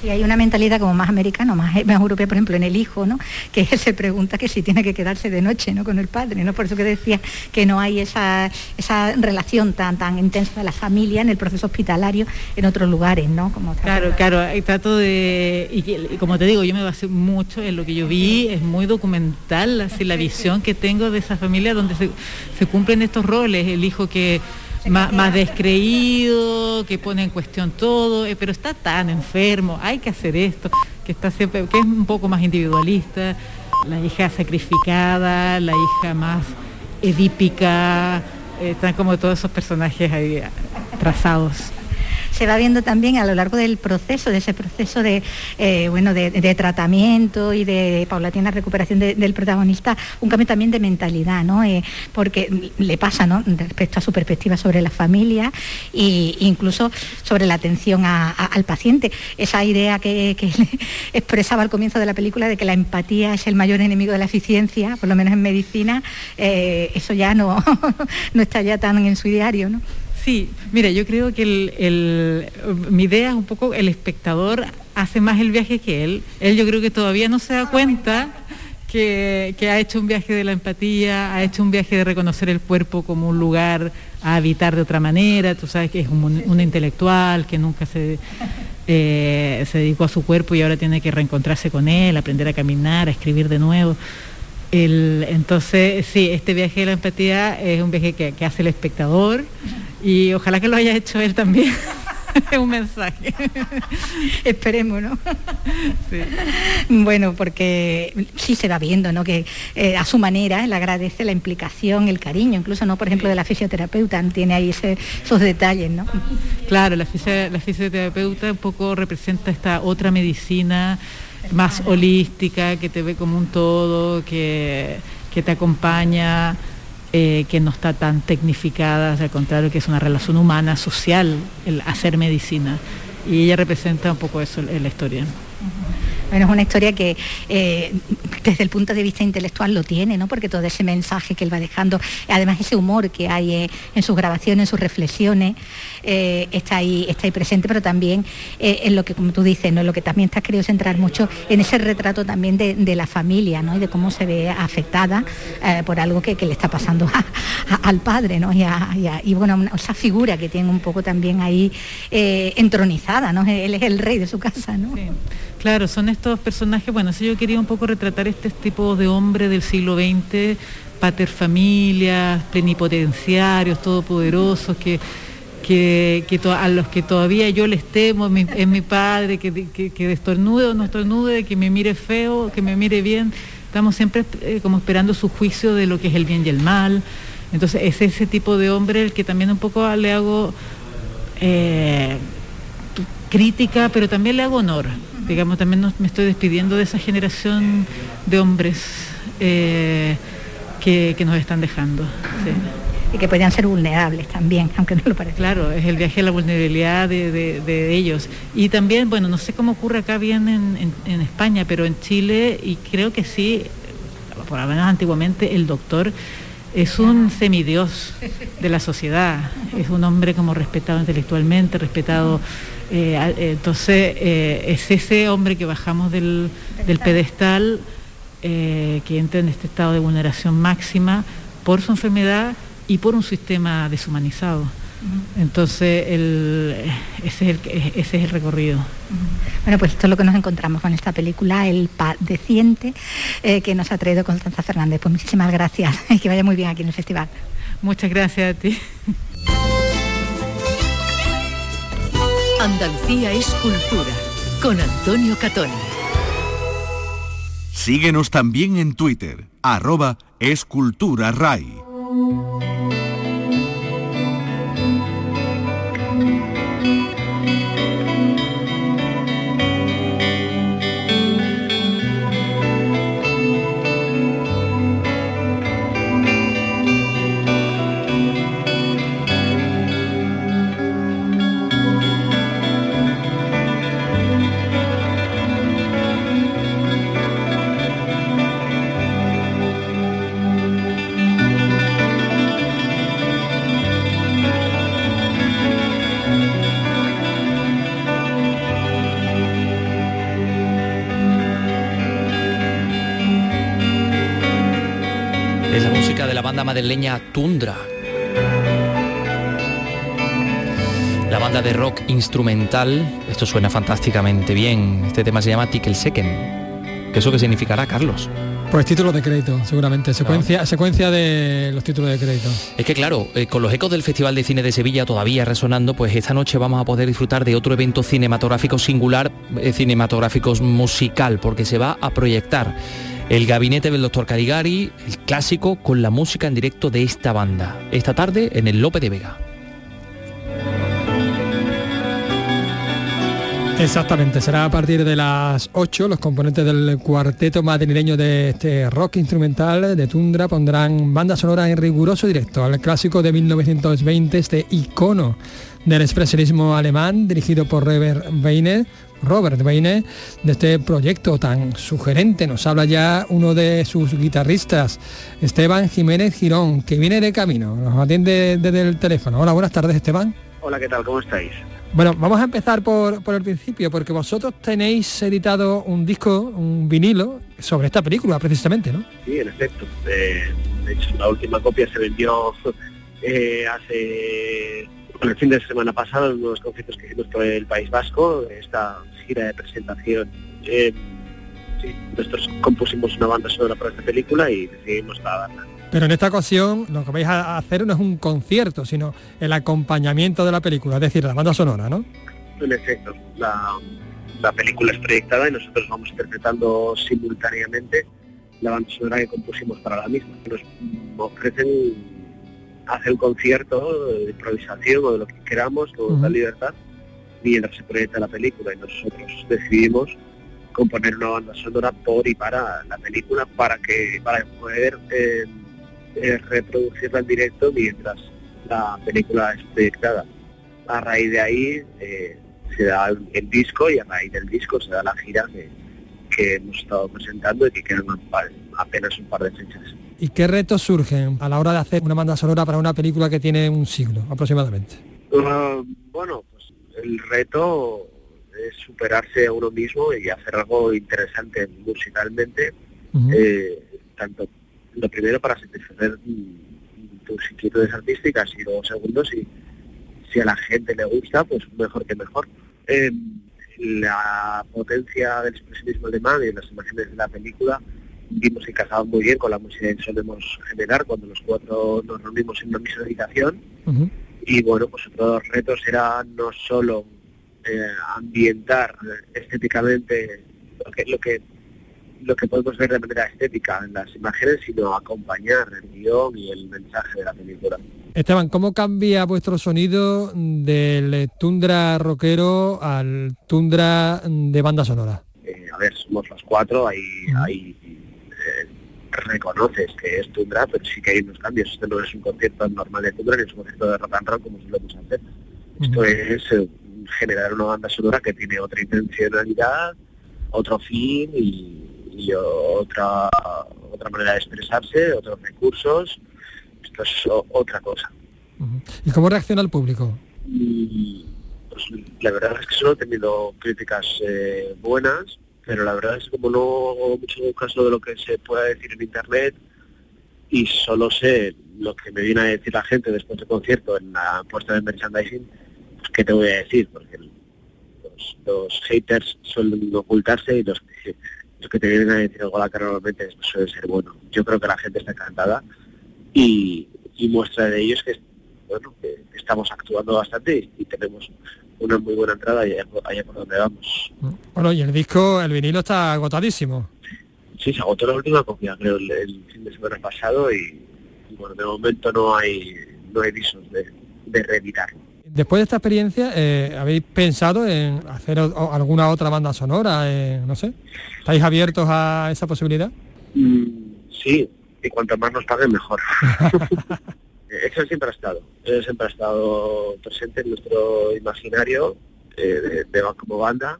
Sí, hay una mentalidad como más americana, más, más europea, por ejemplo, en el hijo, ¿no? Que él se pregunta que si tiene que quedarse de noche, ¿no? Con el padre, ¿no? Por eso que decía que no hay esa, esa relación tan, tan intensa de la familia en el proceso hospitalario en otros lugares, ¿no? Como claro, claro, trato de, y, como te digo, yo me basé mucho en lo que yo vi, es muy documental, así la visión que tengo de esa familia donde se, se cumplen estos roles, el hijo que más, descreído, que pone en cuestión todo, eh, pero está tan enfermo, hay que hacer esto, que está siempre, que es un poco más individualista, la hija sacrificada, la hija más edípica, eh, están como todos esos personajes ahí trazados se va viendo también a lo largo del proceso, de ese proceso de, eh, bueno, de, tratamiento y de paulatina recuperación del protagonista, un cambio también de mentalidad, ¿no? Eh, porque le pasa, ¿no? Respecto a su perspectiva sobre la familia e incluso sobre la atención al paciente. Esa idea que, (laughs) expresaba al comienzo de la película de que la empatía es el mayor enemigo de la eficiencia, por lo menos en medicina, eh, eso ya no, (laughs) no está ya tan en su diario, ¿no? Sí, mira, yo creo que mi idea es un poco el espectador hace más el viaje que él. Él yo creo que todavía no se da cuenta que, ha hecho un viaje de la empatía, ha hecho un viaje de reconocer el cuerpo como un lugar a habitar de otra manera. Tú sabes que es un, intelectual que nunca se, eh, se dedicó a su cuerpo y ahora tiene que reencontrarse con él, aprender a caminar, a escribir de nuevo. Entonces, sí, este viaje de la empatía es un viaje que hace el espectador y ojalá que lo haya hecho él también. (laughs) es un mensaje. (laughs) Esperemos, ¿no? (laughs) Bueno, porque sí se va viendo, ¿no? Que eh, a su manera le agradece la implicación, el cariño, incluso, ¿no? Por ejemplo, de la fisioterapeuta, tiene ahí esos detalles, ¿no? Claro, la, la fisioterapeuta un poco representa esta otra medicina más holística, que te ve como un todo, que, que te acompaña eh, que no está tan tecnificada, al contrario, que es una relación humana, social, el hacer medicina. Y ella representa un poco eso en la historia. Bueno, es una historia que eh, desde el punto de vista intelectual lo tiene, ¿no? Porque todo ese mensaje que él va dejando, además ese humor que hay eh, en sus grabaciones, en sus reflexiones, eh, está, ahí, está ahí presente, pero también en lo que, como tú dices, ¿no? lo que también está querido centrar mucho en ese retrato también de, la familia, ¿no? Y de cómo se ve afectada por algo que, le está pasando al padre, ¿no? Y, bueno, esa figura que tiene un poco también ahí entronizada, ¿no? Él es el rey de su casa, ¿no? Claro, son estos personajes, bueno, si yo quería un poco retratar este tipo de hombre del siglo XX, paterfamilias, plenipotenciarios, todopoderosos, que, que, a los que todavía yo les temo, es mi, padre, que, que, que o no estornude, que me mire feo, que me mire bien. Estamos siempre eh, como esperando su juicio de lo que es el bien y el mal. Entonces es ese tipo de hombre el que también un poco le hago eh, crítica, pero también le hago honor digamos, también me estoy despidiendo de esa generación de hombres eh, que, nos están dejando. Y que podrían ser vulnerables también, (laughs) aunque no lo parezca. Claro, es el viaje a la vulnerabilidad de, ellos. Y también, bueno, no sé cómo ocurre acá bien en, España, pero en Chile, y creo que sí, por lo menos antiguamente, el doctor es un semidios de la sociedad, es un hombre como respetado intelectualmente, respetado eh, entonces eh, es ese hombre que bajamos del, pedestal, eh, que entra en este estado de vulneración máxima por su enfermedad y por un sistema deshumanizado. Entonces ese, es el, recorrido. Bueno, pues esto es lo que nos encontramos con esta película, El Padeciente, que nos ha traído Constanza Fernández. Pues muchísimas gracias (laughs) y que vaya muy bien aquí en el festival. Muchas gracias a ti. Andalucía es cultura con Antonio Catoni. Síguenos también en Twitter, arroba esculturaray. la Tundra. La banda de rock instrumental, esto suena fantásticamente bien, este tema se llama Tickle Seken. ¿Qué eso qué significará, Carlos? Pues títulos de crédito, seguramente, secuencia, secuencia de los títulos de crédito. Es que claro, eh, con los ecos del Festival de Cine de Sevilla todavía resonando, pues esta noche vamos a poder disfrutar de otro evento cinematográfico singular, eh, cinematográfico musical, porque se va a proyectar el gabinete del doctor Caligari, el clásico, con la música en directo de esta banda, esta tarde en el Lope de Vega. Exactamente, será a partir de las 8. Los componentes del cuarteto madrileño de este rock instrumental de Tundra pondrán banda sonora en riguroso directo al clásico de 1920, este icono del expresionismo alemán, dirigido por Robert Weiner, Robert Weiner, de este proyecto tan sugerente. Nos habla ya uno de sus guitarristas, Esteban Jiménez Girón, que viene de camino. Nos atiende desde el teléfono. Hola, buenas tardes, Esteban. Hola, ¿qué tal? ¿Cómo estáis? Bueno, vamos a empezar por, por, el principio, porque vosotros tenéis editado un disco, un vinilo, sobre esta película precisamente, ¿no? Sí, en efecto. Eh, de hecho, la última copia se vendió eh, hace el fin de semana pasado en unos conciertos que hicimos por el País Vasco, esta gira de presentación. Eh, sí, nosotros compusimos una banda sonora para esta película y decidimos grabarla. Pero en esta ocasión lo que vais a hacer no es un concierto, sino el acompañamiento de la película, es decir, la banda sonora, ¿no? En efecto, la, la película es proyectada y nosotros vamos interpretando simultáneamente la banda sonora que compusimos para la misma. Nos ofrecen hacer un concierto de improvisación o de lo que queramos, con total libertad, mientras se proyecta la película y nosotros decidimos componer una banda sonora por y para la película para que para poder eh, eh, reproducirla en directo mientras la película es proyectada. A raíz de ahí eh, se da el, disco y a raíz del disco se da la gira que, que hemos estado presentando y que quedan apenas un par de fechas. ¿Y qué retos surgen a la hora de hacer una banda sonora para una película que tiene un siglo aproximadamente? Uh, bueno, el reto es superarse a uno mismo y hacer algo interesante musicalmente, eh, tanto lo primero para satisfacer tus inquietudes artísticas y luego segundo si, si a la gente le gusta, pues mejor que mejor. Em, la potencia del expresionismo alemán y las imágenes de la película vimos que casaban muy bien con la música que solemos generar cuando los cuatro nos reunimos en una misma habitación. Y bueno, pues otro retos era no solo eh, ambientar estéticamente lo que, lo que lo que podemos ver de manera estética en las imágenes, sino acompañar el guion y el mensaje de la película. Esteban, ¿cómo cambia vuestro sonido del tundra rockero al tundra de banda sonora? Eh, a ver, somos los cuatro, ahí, ahí eh, reconoces que es tundra, pero sí que hay unos cambios. Este no es un concierto normal de tundra, ni es un concierto de rock and roll como solemos hacer. Esto es eh, generar una banda sonora que tiene otra intencionalidad, otro fin y, y otra otra manera de expresarse, otros recursos. Esto es otra cosa. ¿Y cómo reacciona el público? pues, la verdad es que solo he tenido críticas eh, buenas, pero la verdad es que como no hago mucho caso de lo que se pueda decir en internet y solo sé lo que me viene a decir la gente después del concierto en la puesta de merchandising, pues qué te voy a decir, porque los, haters suelen ocultarse y los que los que te vienen a decir algo a la cara normalmente suele ser bueno. Yo creo que la gente está encantada y, muestra de ello es que, bueno, que estamos actuando bastante y, tenemos una muy buena entrada allá, allá por donde vamos. Bueno, y el disco, el vinilo está agotadísimo. Sí, se agotó la última copia, creo, el, fin de semana pasado y, bueno, de momento no hay no hay visos de, de reeditarlo. Después de esta experiencia, eh, ¿habéis pensado en hacer alguna otra banda sonora? Eh, no sé. ¿Estáis abiertos a esa posibilidad? Mm, sí, y cuanto más nos paguen, mejor. (laughs) (laughs) Eso siempre ha estado. Eso siempre ha estado presente en nuestro imaginario eh, de, como banda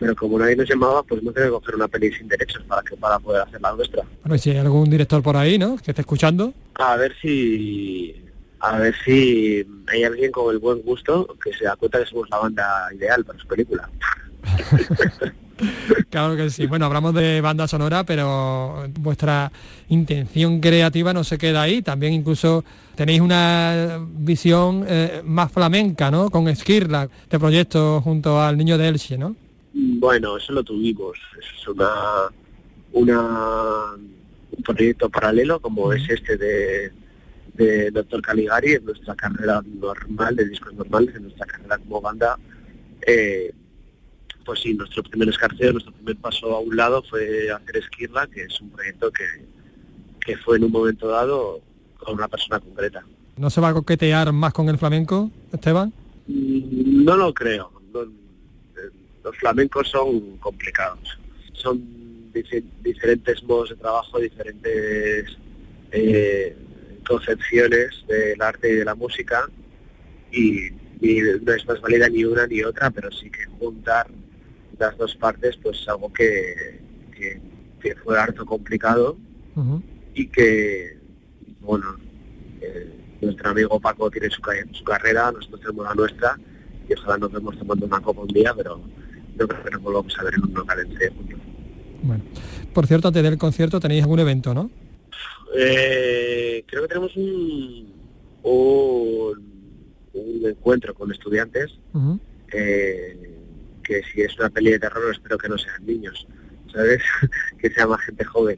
pero como nadie nos llamaba, pues no tenemos que coger una peli sin derechos para que para poder hacer la nuestra. Bueno, si hay algún director por ahí, ¿no? Que esté escuchando. A ver si a ver si hay alguien con el buen gusto que se da cuenta que somos la banda ideal para su película. (laughs) Claro que sí. Bueno, hablamos de banda sonora, pero vuestra intención creativa no se queda ahí. También incluso tenéis una visión eh, más flamenca, ¿no? Con Esquirla, este proyecto junto al Niño de Elche, ¿no? Bueno, eso lo tuvimos. Es una, una un proyecto paralelo como es este de, de Doctor Caligari en nuestra carrera normal, de discos normales, en nuestra carrera como banda. Eh, pues sí, nuestro primer escarceo, nuestro primer paso a un lado fue hacer Esquirla, que es un proyecto que, que fue en un momento dado con una persona concreta. ¿No se va a coquetear más con el flamenco, Esteban? Mm, No lo creo. No- eh, los flamencos son complicados. Son dife- diferentes modos de trabajo, diferentes eh, concepciones del arte y de la música y, y no es más válida ni una ni otra, pero sí que juntar las dos partes pues es algo que, que, que fue harto complicado y que, bueno, eh, nuestro amigo Paco tiene su, su carrera, nosotros tenemos la nuestra y ojalá nos vemos tomando una copa un día, pero no creo que nos volvamos a ver en un local entre juntos. Bueno. Por cierto, antes del concierto tenéis algún evento, ¿no? Eh, creo que tenemos un, un, un encuentro con estudiantes eh, que si es una peli de terror espero que no sean niños, ¿sabes? (laughs) que sea más gente joven.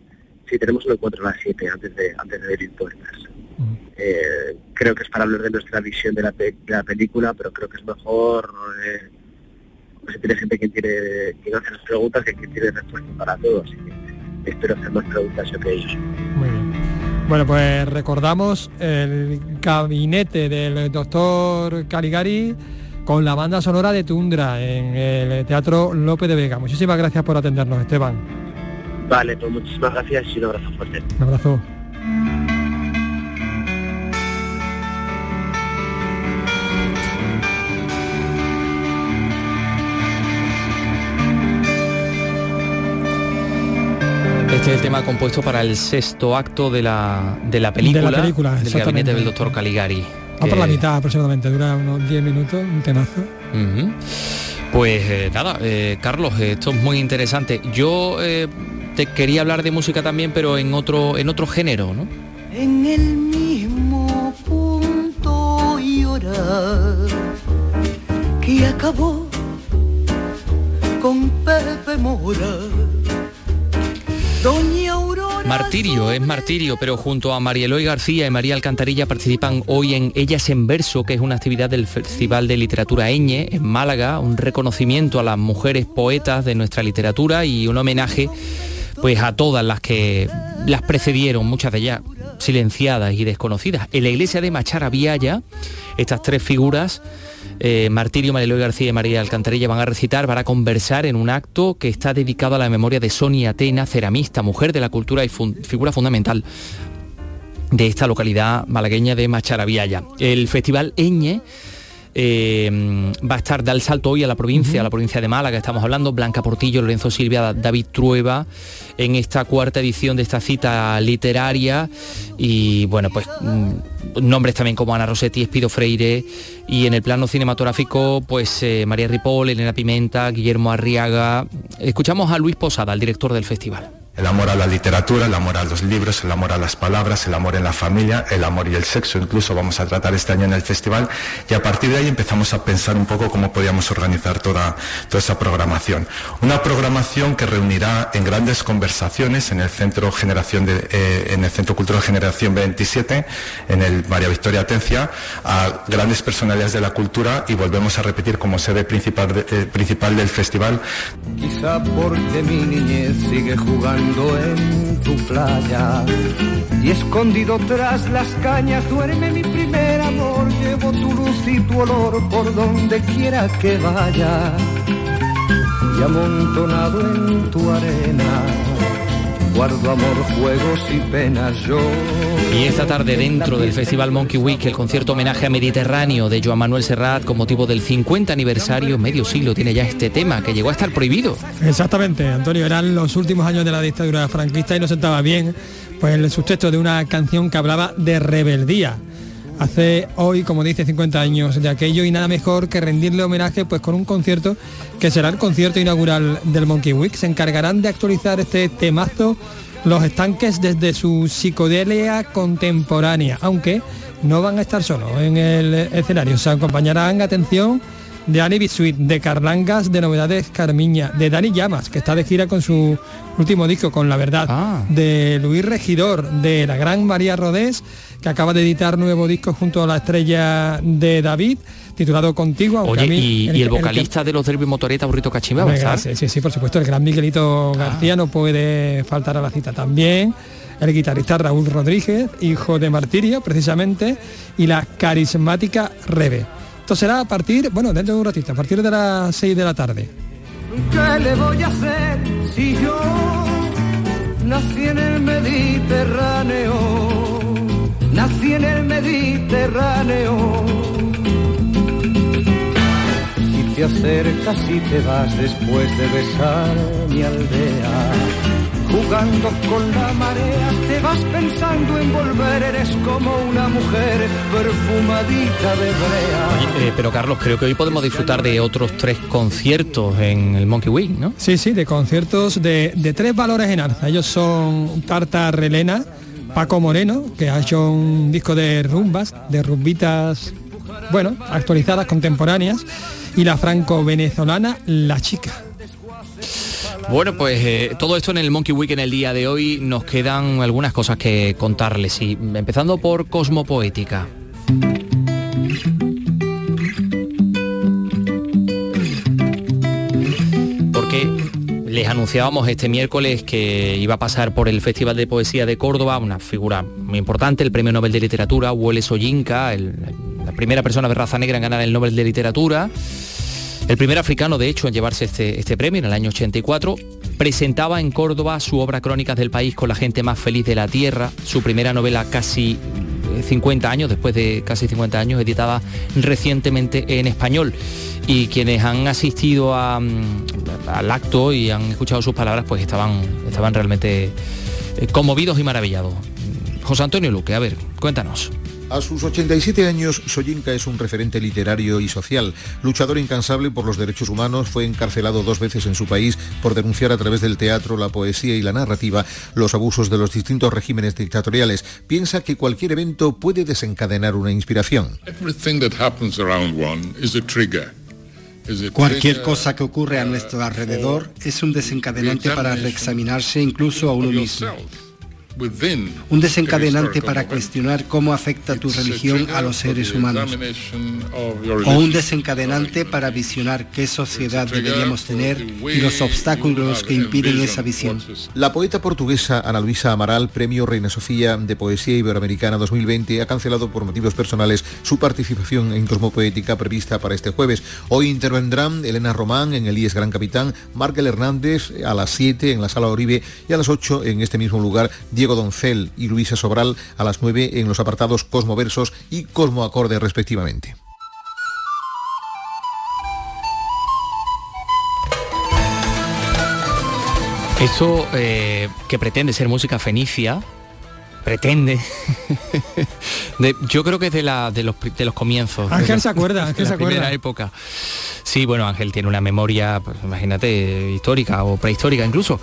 Sí, tenemos un encuentro a las 7 antes de, antes de abrir puertas. Eh, creo que es para hablar de nuestra visión de la, pe- de la película, pero creo que es mejor eh, pues, tiene gente que tiene que hacer las preguntas que quien tiene respuesta para todo, así que espero hacer más preguntas yo que ellos. Muy bien. Bueno, pues recordamos el gabinete del doctor Caligari con la banda sonora de Tundra en el Teatro López de Vega. Muchísimas gracias por atendernos, Esteban. Vale, pues muchísimas gracias y un abrazo fuerte. Un abrazo. Este es el tema compuesto para el sexto acto de la, de la película, De la película, del gabinete del doctor Caligari. Va por la que- mitad aproximadamente, dura unos 10 minutos, un temazo. Ujú. Pues eh, nada, eh, Carlos, eh, esto es muy interesante. Yo eh, te quería hablar de música también, pero en otro, en otro género, ¿no? en el mismo punto y hora que acabó con Pepe Mora. Doña Aurora Martirio, es martirio, pero junto a María Eloy García y María Alcantarilla participan hoy en Ellas en Verso, que es una actividad del Festival de Literatura Eñe en Málaga, un reconocimiento a las mujeres poetas de nuestra literatura y un homenaje pues a todas las que las precedieron, muchas de ellas silenciadas y desconocidas. En la iglesia de Macharabiaya, estas tres figuras eh, Martirio, María Eloy García y María Alcantarilla van a recitar, van a conversar en un acto que está dedicado a la memoria de Sonia Atena, ceramista, mujer de la cultura y figura fundamental de esta localidad malagueña de Macharabiaya. El festival Eñe eh, va a estar da el salto hoy a la provincia, a la provincia de Málaga, estamos hablando, Blanca Portillo, Lorenzo Silvia, David Trueba, en esta cuarta edición de esta cita literaria y bueno, pues mm, nombres también como Ana Rossetti, Espido Freire y en el plano cinematográfico pues eh, María Ripoll, Elena Pimenta, Guillermo Arriaga. Escuchamos a Luis Posada, el director del festival. El amor a la literatura, el amor a los libros, el amor a las palabras, el amor en la familia, el amor y el sexo, incluso vamos a tratar este año en el festival y a partir de ahí empezamos a pensar un poco cómo podíamos organizar toda, toda esa programación. Una programación que reunirá en grandes conversaciones en el Centro Generación eh, en el Centro Cultural Generación 27, en el María Victoria Atencia, a grandes personalidades de la cultura y volvemos a repetir como sede principal, eh, principal del festival Quizá porque mi niñez sigue jugando en tu playa y escondido tras las cañas duerme mi primer amor. Llevo tu luz y tu olor por donde quiera que vaya y amontonado en tu arena guardo amor, juegos y penas yo. Y esta tarde dentro del Festival Monkey Week, el concierto homenaje a Mediterráneo de Joan Manuel Serrat con motivo del 50 aniversario, medio siglo tiene ya este tema que llegó a estar prohibido. Exactamente, Antonio, eran los últimos años de la dictadura franquista y no sentaba bien pues el subtexto de una canción que hablaba de rebeldía. Hace hoy, como dice, 50 años de aquello y nada mejor que rendirle homenaje pues con un concierto que será el concierto inaugural del Monkey Week. Se encargarán de actualizar este temazo los estanques desde su psicodelia contemporánea, aunque no van a estar solos en el escenario, se acompañarán, atención, de Annie Bisuit, de Carlangas, de Novedades Carmiña, de Dani Llamas, que está de gira con su último disco, con La Verdad, Ah. de Luis Regidor, de la gran María Rodés, que acaba de editar nuevo disco junto a la estrella de David, titulado Contigo. Oye, mí y, el- y el el que- vocalista de los Derby Motoreta, Burrito Cachimba, sí, sí, sí, por supuesto, el gran Miguelito García no puede faltar a la cita también. El guitarrista Raúl Rodríguez, hijo de Martirio, precisamente, y la carismática Rebe. Esto será a partir, bueno, dentro de un ratito, a partir de las 6 de la tarde. ¿Qué le voy a hacer si yo nací en el Mediterráneo? Nací en el Mediterráneo. Y te acercas y te vas después de besar mi aldea. Jugando con la marea, te vas pensando en volver, eres como una mujer perfumadita de brea. Oye, eh, pero Carlos, creo que hoy podemos disfrutar de otros tres conciertos en el Monkey Week, ¿no? Sí, sí, de conciertos de, de tres valores en alza. Ellos son Tarta Relena, Paco Moreno, que ha hecho un disco de rumbas, de rumbitas, bueno, actualizadas, contemporáneas, y la franco-venezolana La Chica. Bueno, pues eh, todo esto en el Monkey Week en el día de hoy nos quedan algunas cosas que contarles y empezando por Cosmopoética. Porque les anunciábamos este miércoles que iba a pasar por el Festival de Poesía de Córdoba una figura muy importante, el Premio Nobel de Literatura, Huele Soyinka, el- la primera persona de raza negra en ganar el Nobel de Literatura. El primer africano, de hecho, en llevarse este, este premio en el año 84, presentaba en Córdoba su obra Crónicas del País con la gente más feliz de la Tierra, su primera novela casi eh, 50 años, después de casi 50 años, editada recientemente en español. Y quienes han asistido mm, al acto y han escuchado sus palabras, pues estaban, estaban realmente eh, conmovidos y maravillados. José Antonio Luque, a ver, cuéntanos. A sus 87 años, Soyinka es un referente literario y social. Luchador incansable por los derechos humanos, fue encarcelado dos veces en su país por denunciar a través del teatro, la poesía y la narrativa los abusos de los distintos regímenes dictatoriales. Piensa que cualquier evento puede desencadenar una inspiración. Everything that happens around one is a trigger. Is a Cualquier cosa que ocurre a nuestro alrededor es un desencadenante para reexaminarse incluso a uno mismo. Un desencadenante para cuestionar cómo afecta tu religión a los seres humanos. O un desencadenante para visionar qué sociedad deberíamos tener y los obstáculos que impiden esa visión. La poeta portuguesa Ana Luisa Amaral, Premio Reina Sofía de Poesía Iberoamericana 2020, ha cancelado por motivos personales su participación en Cosmopoética prevista para este jueves. Hoy intervendrán Elena Román en el IES Gran Capitán, Markel Hernández a las 7 en la Sala Oribe y a las 8 en este mismo lugar Diego Doncel y Luisa Sobral a las 9 en los apartados Cosmoversos y Cosmoacorde respectivamente. Esto eh, que pretende ser música fenicia, pretende. (laughs) de- yo creo que es de, la, de, los, de los comienzos. (laughs) de Ángel la- se acuerda, de Ángel la se acuerda. primera época. Sí, bueno, Ángel tiene una memoria, pues, imagínate, histórica o prehistórica incluso.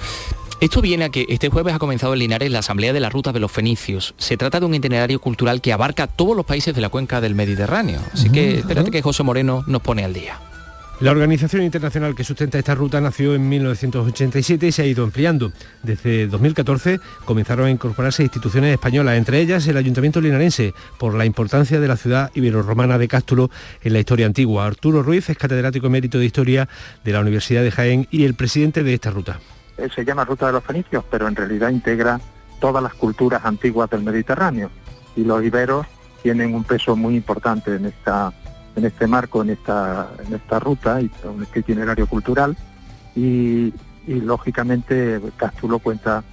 Esto viene a que este jueves ha comenzado en Linares la Asamblea de la Ruta de los Fenicios. Se trata de un itinerario cultural que abarca todos los países de la cuenca del Mediterráneo. Así que espérate que José Moreno nos pone al día. La organización internacional que sustenta esta ruta nació en 1987 y se ha ido ampliando. Desde 2014 comenzaron a incorporarse instituciones españolas, entre ellas el Ayuntamiento linarense, por la importancia de la ciudad ibero-romana de Cástulo en la historia antigua. Arturo Ruiz es catedrático emérito de Historia de la Universidad de Jaén y el presidente de esta ruta. Eh, se llama Ruta de los Fenicios, pero en realidad integra todas las culturas antiguas del Mediterráneo. Y los iberos tienen un peso muy importante en esta en este marco, en esta, en esta ruta y en este itinerario cultural. Y, lógicamente Cástulo cuenta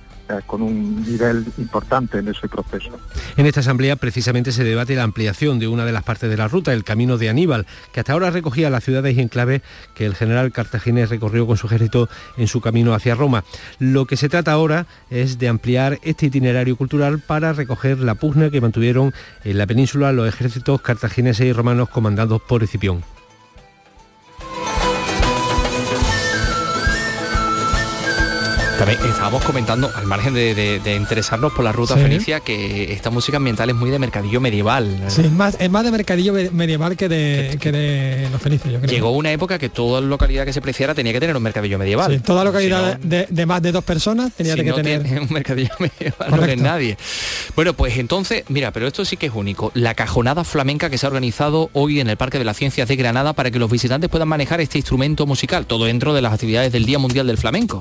con un nivel importante en ese proceso. En esta asamblea precisamente se debate la ampliación de una de las partes de la ruta, el Camino de Aníbal, que hasta ahora recogía las ciudades y enclaves que el general cartaginés recorrió con su ejército en su camino hacia Roma. Lo que se trata ahora es de ampliar este itinerario cultural para recoger la pugna que mantuvieron en la península los ejércitos cartagineses y romanos comandados por Escipión. También estábamos comentando, al margen de, interesarnos por la ruta fenicia, que esta música ambiental es muy de mercadillo medieval. Sí, es más, es más de mercadillo medieval que de, que de los fenicios, yo creo. Llegó una época que toda localidad que se preciara tenía que tener un mercadillo medieval. Sí, toda localidad de, más de dos personas tenía que tener un mercadillo (laughs) medieval, no es nadie. Bueno, pues entonces, mira, pero esto sí que es único. La cajonada flamenca que se ha organizado hoy en el Parque de las Ciencias de Granada para que los visitantes puedan manejar este instrumento musical, todo dentro de las actividades del Día Mundial del Flamenco.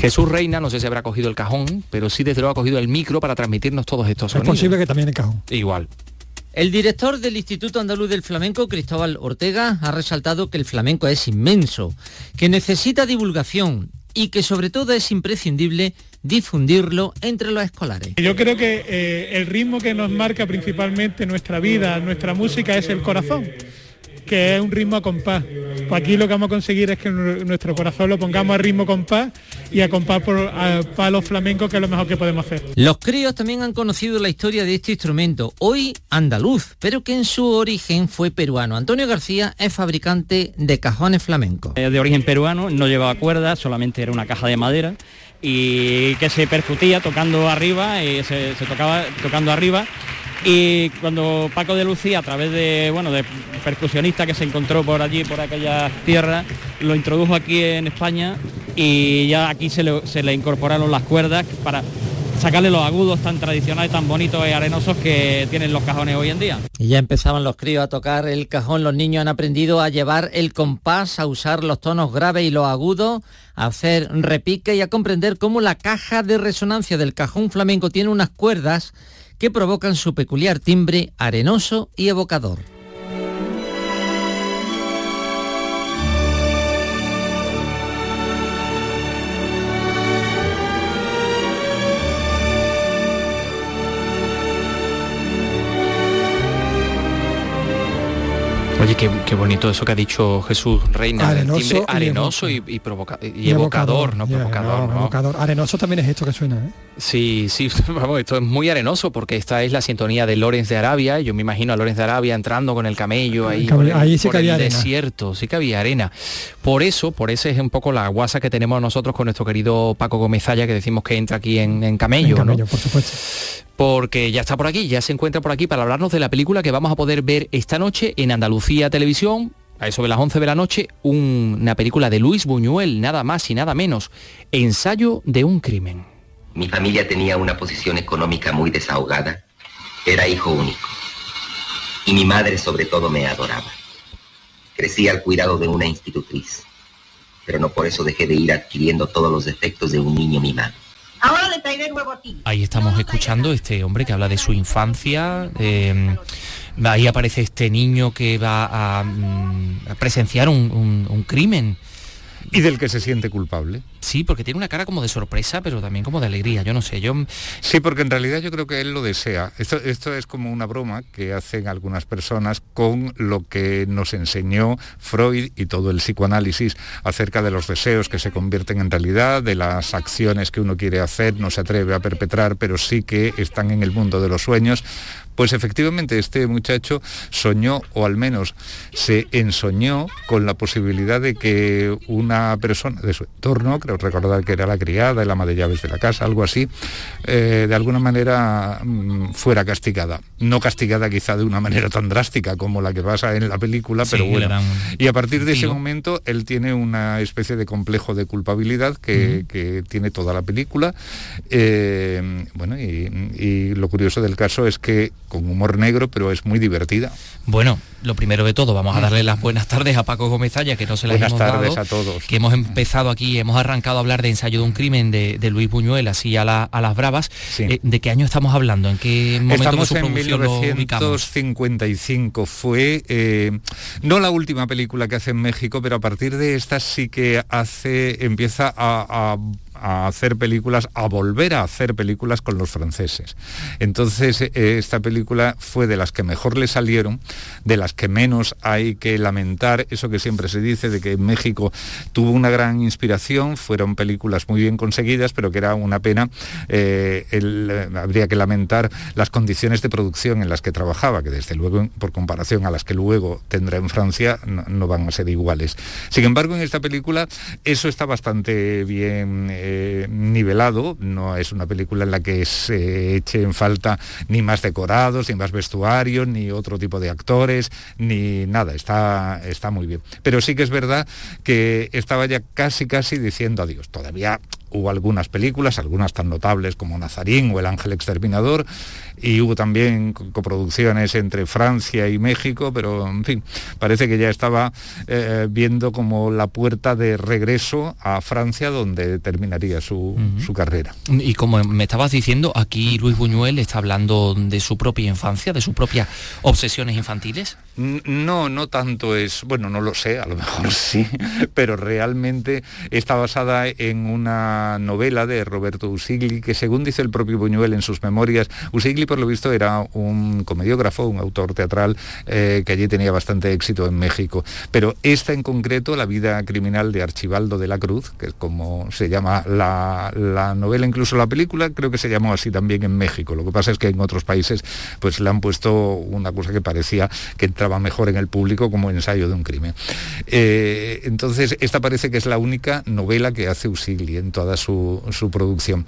Jesús Reina, no sé si habrá cogido el cajón, pero sí desde luego ha cogido el micro para transmitirnos todos estos sonidos. Es posible que también el cajón. Igual. El director del Instituto Andaluz del Flamenco, Cristóbal Ortega, ha resaltado que el flamenco es inmenso, que necesita divulgación y que sobre todo es imprescindible difundirlo entre los escolares. Yo creo que eh, el ritmo que nos marca principalmente nuestra vida, nuestra música, es el corazón que es un ritmo a compás. Pues aquí lo que vamos a conseguir es que nuestro corazón lo pongamos a ritmo compás y a compás por palos flamencos, que es lo mejor que podemos hacer. Los críos también han conocido la historia de este instrumento, hoy andaluz, pero que en su origen fue peruano. Antonio García es fabricante de cajones flamencos. De origen peruano, no llevaba cuerdas, solamente era una caja de madera y que se percutía tocando arriba y se, se tocaba tocando arriba y cuando Paco de Lucía, a través de, bueno, de percusionista que se encontró por allí, por aquella tierra, lo introdujo aquí en España y ya aquí se le, incorporaron las cuerdas para sacarle los agudos tan tradicionales, tan bonitos y arenosos que tienen los cajones hoy en día. Y ya empezaban los críos a tocar el cajón, los niños han aprendido a llevar el compás, a usar los tonos graves y los agudos, a hacer repique y a comprender cómo la caja de resonancia del cajón flamenco tiene unas cuerdas que provocan su peculiar timbre arenoso y evocador. Oye, qué, bonito eso que ha dicho Jesús Reina, arenoso, arenoso y, evocador, no provocador. Arenoso también es esto que suena, ¿eh? Sí, sí, (laughs) vamos, esto es muy arenoso porque esta es la sintonía de Lorenz de Arabia. Yo me imagino a Lorenz de Arabia entrando con el camello ahí, ahí sí el desierto, sí que había arena. Por eso, por eso es un poco la guasa que tenemos nosotros con nuestro querido Paco Gomezaya, que decimos que entra aquí en, camello, en camello por supuesto porque ya está por aquí, ya se encuentra por aquí para hablarnos de la película que vamos a poder ver esta noche en Andalucía Televisión, a eso de las 11 de la noche, una película de Luis Buñuel, nada más y nada menos, Ensayo de un crimen. Mi familia tenía una posición económica muy desahogada, era hijo único, y mi madre sobre todo me adoraba. Crecí al cuidado de una institutriz, pero no por eso dejé de ir adquiriendo todos los defectos de un niño mimado. Ahora le traeré nuevo ti. Ahí estamos escuchando este hombre que habla de su infancia. Em, ahí aparece este niño que va a, mm, presenciar un crimen y del que se siente culpable. Sí, porque tiene una cara como de sorpresa, pero también como de alegría, yo no sé, yo... Sí, porque en realidad yo creo que él lo desea. Esto, esto es como una broma que hacen algunas personas con lo que nos enseñó Freud y todo el psicoanálisis acerca de los deseos que se convierten en realidad, de las acciones que uno quiere hacer, no se atreve a perpetrar, pero sí que están en el mundo de los sueños, pues efectivamente este muchacho soñó, o al menos se ensoñó, con la posibilidad de que una persona de su entorno, creo recordar que era la criada, el ama de llaves de la casa, algo así, eh, de alguna manera mm, fuera castigada. No castigada quizá de una manera tan drástica como la que pasa en la película, pero bueno. Y a partir de ese momento él tiene una especie de complejo de culpabilidad que, tiene toda la película. Eh, bueno, y lo curioso del caso es que con humor negro, pero es muy divertida. Bueno, lo primero de todo, vamos a darle las buenas tardes a Paco Gómez que no se las buenas hemos tardes a todos. Que hemos empezado aquí, hemos arrancado a hablar de ensayo de un crimen de, Luis Buñuel, así a, las bravas. Eh, ¿De qué año estamos hablando? ¿En qué momento Estamos en 1955. Fue eh, no la última película que hace en México, pero a partir de esta sí que hace, empieza a a hacer películas, a volver a hacer películas con los franceses. Entonces, eh, esta película fue de las que mejor le salieron, de las que menos hay que lamentar, eso que siempre se dice de que México tuvo una gran inspiración, fueron películas muy bien conseguidas, pero que era una pena, eh, eh, habría que lamentar las condiciones de producción en las que trabajaba, que desde luego, por comparación a las que luego tendrá en Francia, no, van a ser iguales. Sin embargo, en esta película eso está bastante bien nivelado, no es una película en la que se eche en falta ni más decorados, ni más vestuarios, ni otro tipo de actores, ni nada, está, está muy bien. Pero sí que es verdad que estaba ya casi, casi diciendo adiós. Todavía hubo algunas películas, algunas tan notables como Nazarín o El Ángel Exterminador, y hubo también coproducciones entre Francia y México, pero en fin, parece que ya estaba eh, viendo como la puerta de regreso a Francia donde terminaría su, su, carrera. Y como me estabas diciendo, aquí Luis Buñuel está hablando de su propia infancia, de sus propias obsesiones infantiles. No, no tanto es, bueno, no lo sé, a lo mejor (laughs) sí, pero realmente está basada en una novela de Roberto Usigli, que según dice el propio Buñuel en sus memorias, Usigli por lo visto era un comediógrafo, un autor teatral eh, que allí tenía bastante éxito en México. Pero esta en concreto, La vida criminal de Archibaldo de la Cruz, que es como se llama la, novela, incluso la película, creo que se llamó así también en México. Lo que pasa es que en otros países pues le han puesto una cosa que parecía que entraba mejor en el público como ensayo de un crimen. Eh, entonces, esta parece que es la única novela que hace Usigli en toda su, producción.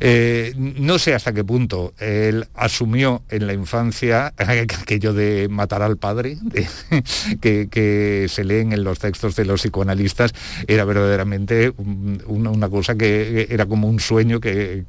Eh, no sé hasta qué punto él asumió en la infancia (laughs) aquello de matar al padre, (laughs) que, se leen en los textos de los psicoanalistas, era verdaderamente una, cosa que era como un sueño que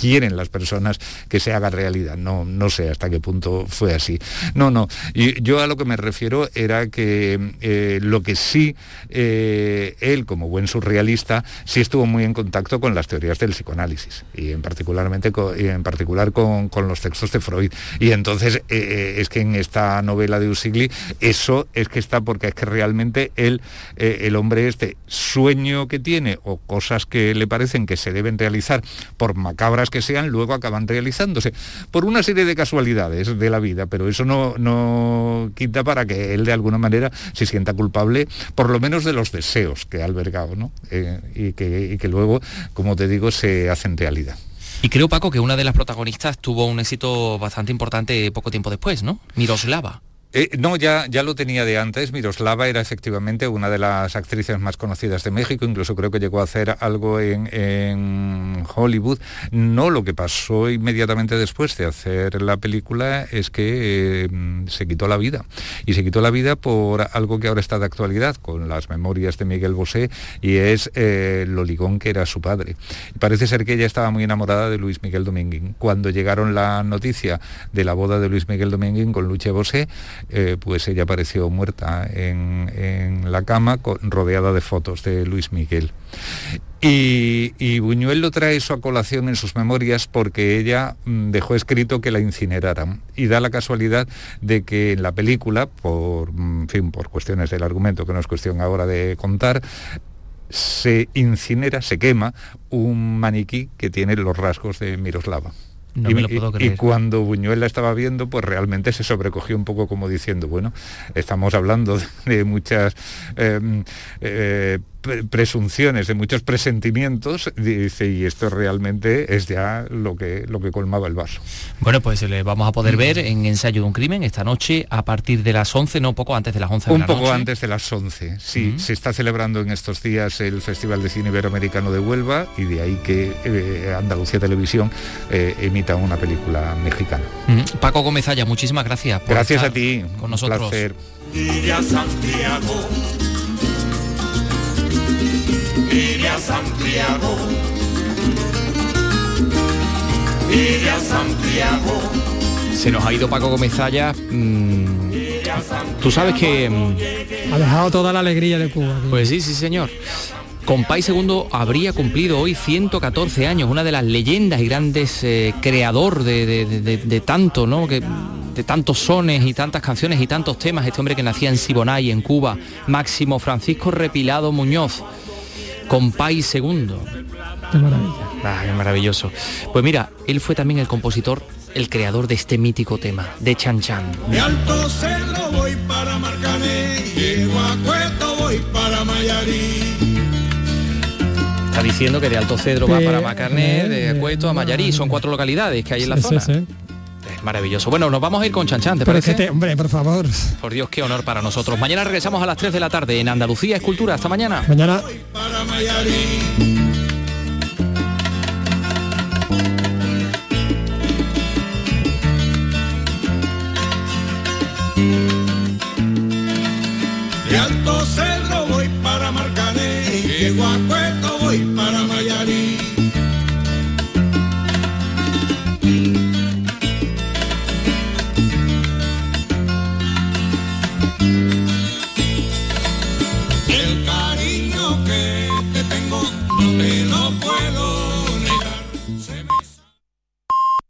quieren las personas que se haga realidad. No, no sé hasta qué punto fue así. No, no. Y yo a lo que me refiero era que eh, lo que sí eh, él, como buen surrealista, sí estuvo muy en contacto con las teorías del psicoanálisis y en, particularmente y en particular con, los textos de Freud. Y entonces eh, es que en esta novela de Usigli eso es que está porque es que realmente él, el hombre este sueño que tiene o cosas que le parecen que se deben realizar por macabras que sean, luego acaban realizándose por una serie de casualidades de la vida, pero eso no, no quita para que él de alguna manera se sienta culpable, por lo menos de los deseos que ha albergado, ¿no? Eh, y, que, y que luego, como te digo, se hacen realidad. Y creo, Paco, que una de las protagonistas tuvo un éxito bastante importante poco tiempo después, ¿no? Miroslava. Eh, no, ya, ya lo tenía de antes. Miroslava era efectivamente una de las actrices más conocidas de México, incluso creo que llegó a hacer algo en, Hollywood. No, lo que pasó inmediatamente después de hacer la película es que eh, se quitó la vida. Y se quitó la vida por algo que ahora está de actualidad, con las memorias de Miguel Bosé, y es eh, lo ligón que era su padre. parece ser que ella estaba muy enamorada de Luis Miguel Dominguín. Cuando llegaron la noticia de la boda de Luis Miguel Dominguín con Luche Bosé, eh, pues ella apareció muerta en, la cama rodeada de fotos de Luis Miguel. Y, Buñuel lo trae eso a colación en sus memorias porque ella mm, dejó escrito que la incineraran. Y da la casualidad de que en la película, por, mm, fin, por cuestiones del argumento, que no es cuestión ahora de contar, se incinera, se quema un maniquí que tiene los rasgos de Miroslava y, cuando Buñuel la estaba viendo, pues realmente se sobrecogió un poco como diciendo, bueno, estamos hablando (laughs) de, muchas em, eh, presunciones, de muchos presentimientos, dice, y esto realmente es ya lo que, lo que colmaba el vaso. Bueno, pues le vamos a poder ver en Ensayo de un Crimen esta noche a partir de las 11, no poco antes de las 11 de Un poco antes de las 11, sí. Se está celebrando en estos días el Festival de Cine Iberoamericano de Huelva y de ahí que eh, Andalucía Televisión eh, emita una película mexicana. Paco Gómez Aya, muchísimas gracias. Por gracias a ti. Con nosotros. Un placer. Santiago. Santiago. Se nos ha ido Paco Gómez mm, Tú sabes que... Mm, ha dejado toda la alegría de Cuba. Pues sí, sí, señor. Compay II habría cumplido hoy 114 años, una de las leyendas y grandes eh, creador de, tanto, ¿no? Que, de tantos sones y tantas canciones y tantos temas, este hombre que nacía en Siboney, en Cuba, Máximo Francisco Repilado Muñoz Compay segundo. Qué maravilla. Ah, qué maravilloso. Pues mira, él fue también el compositor, el creador de este mítico tema, de Chan Chan. De Alto Cedro voy para Marcané, llego a Cueto voy para Mayarí. Está diciendo que de Alto Cedro va para Macarné, de Acuesto a Mayarí. Son cuatro localidades que hay en la Sí, zona. sí, sí. Maravilloso. Bueno, nos vamos a ir con Chanchán, ¿te parece? Te, hombre, por favor. Por Dios, qué honor para nosotros. Mañana regresamos a las 3 de la tarde en Andalucía Escultura. Hasta mañana. Mañana. Para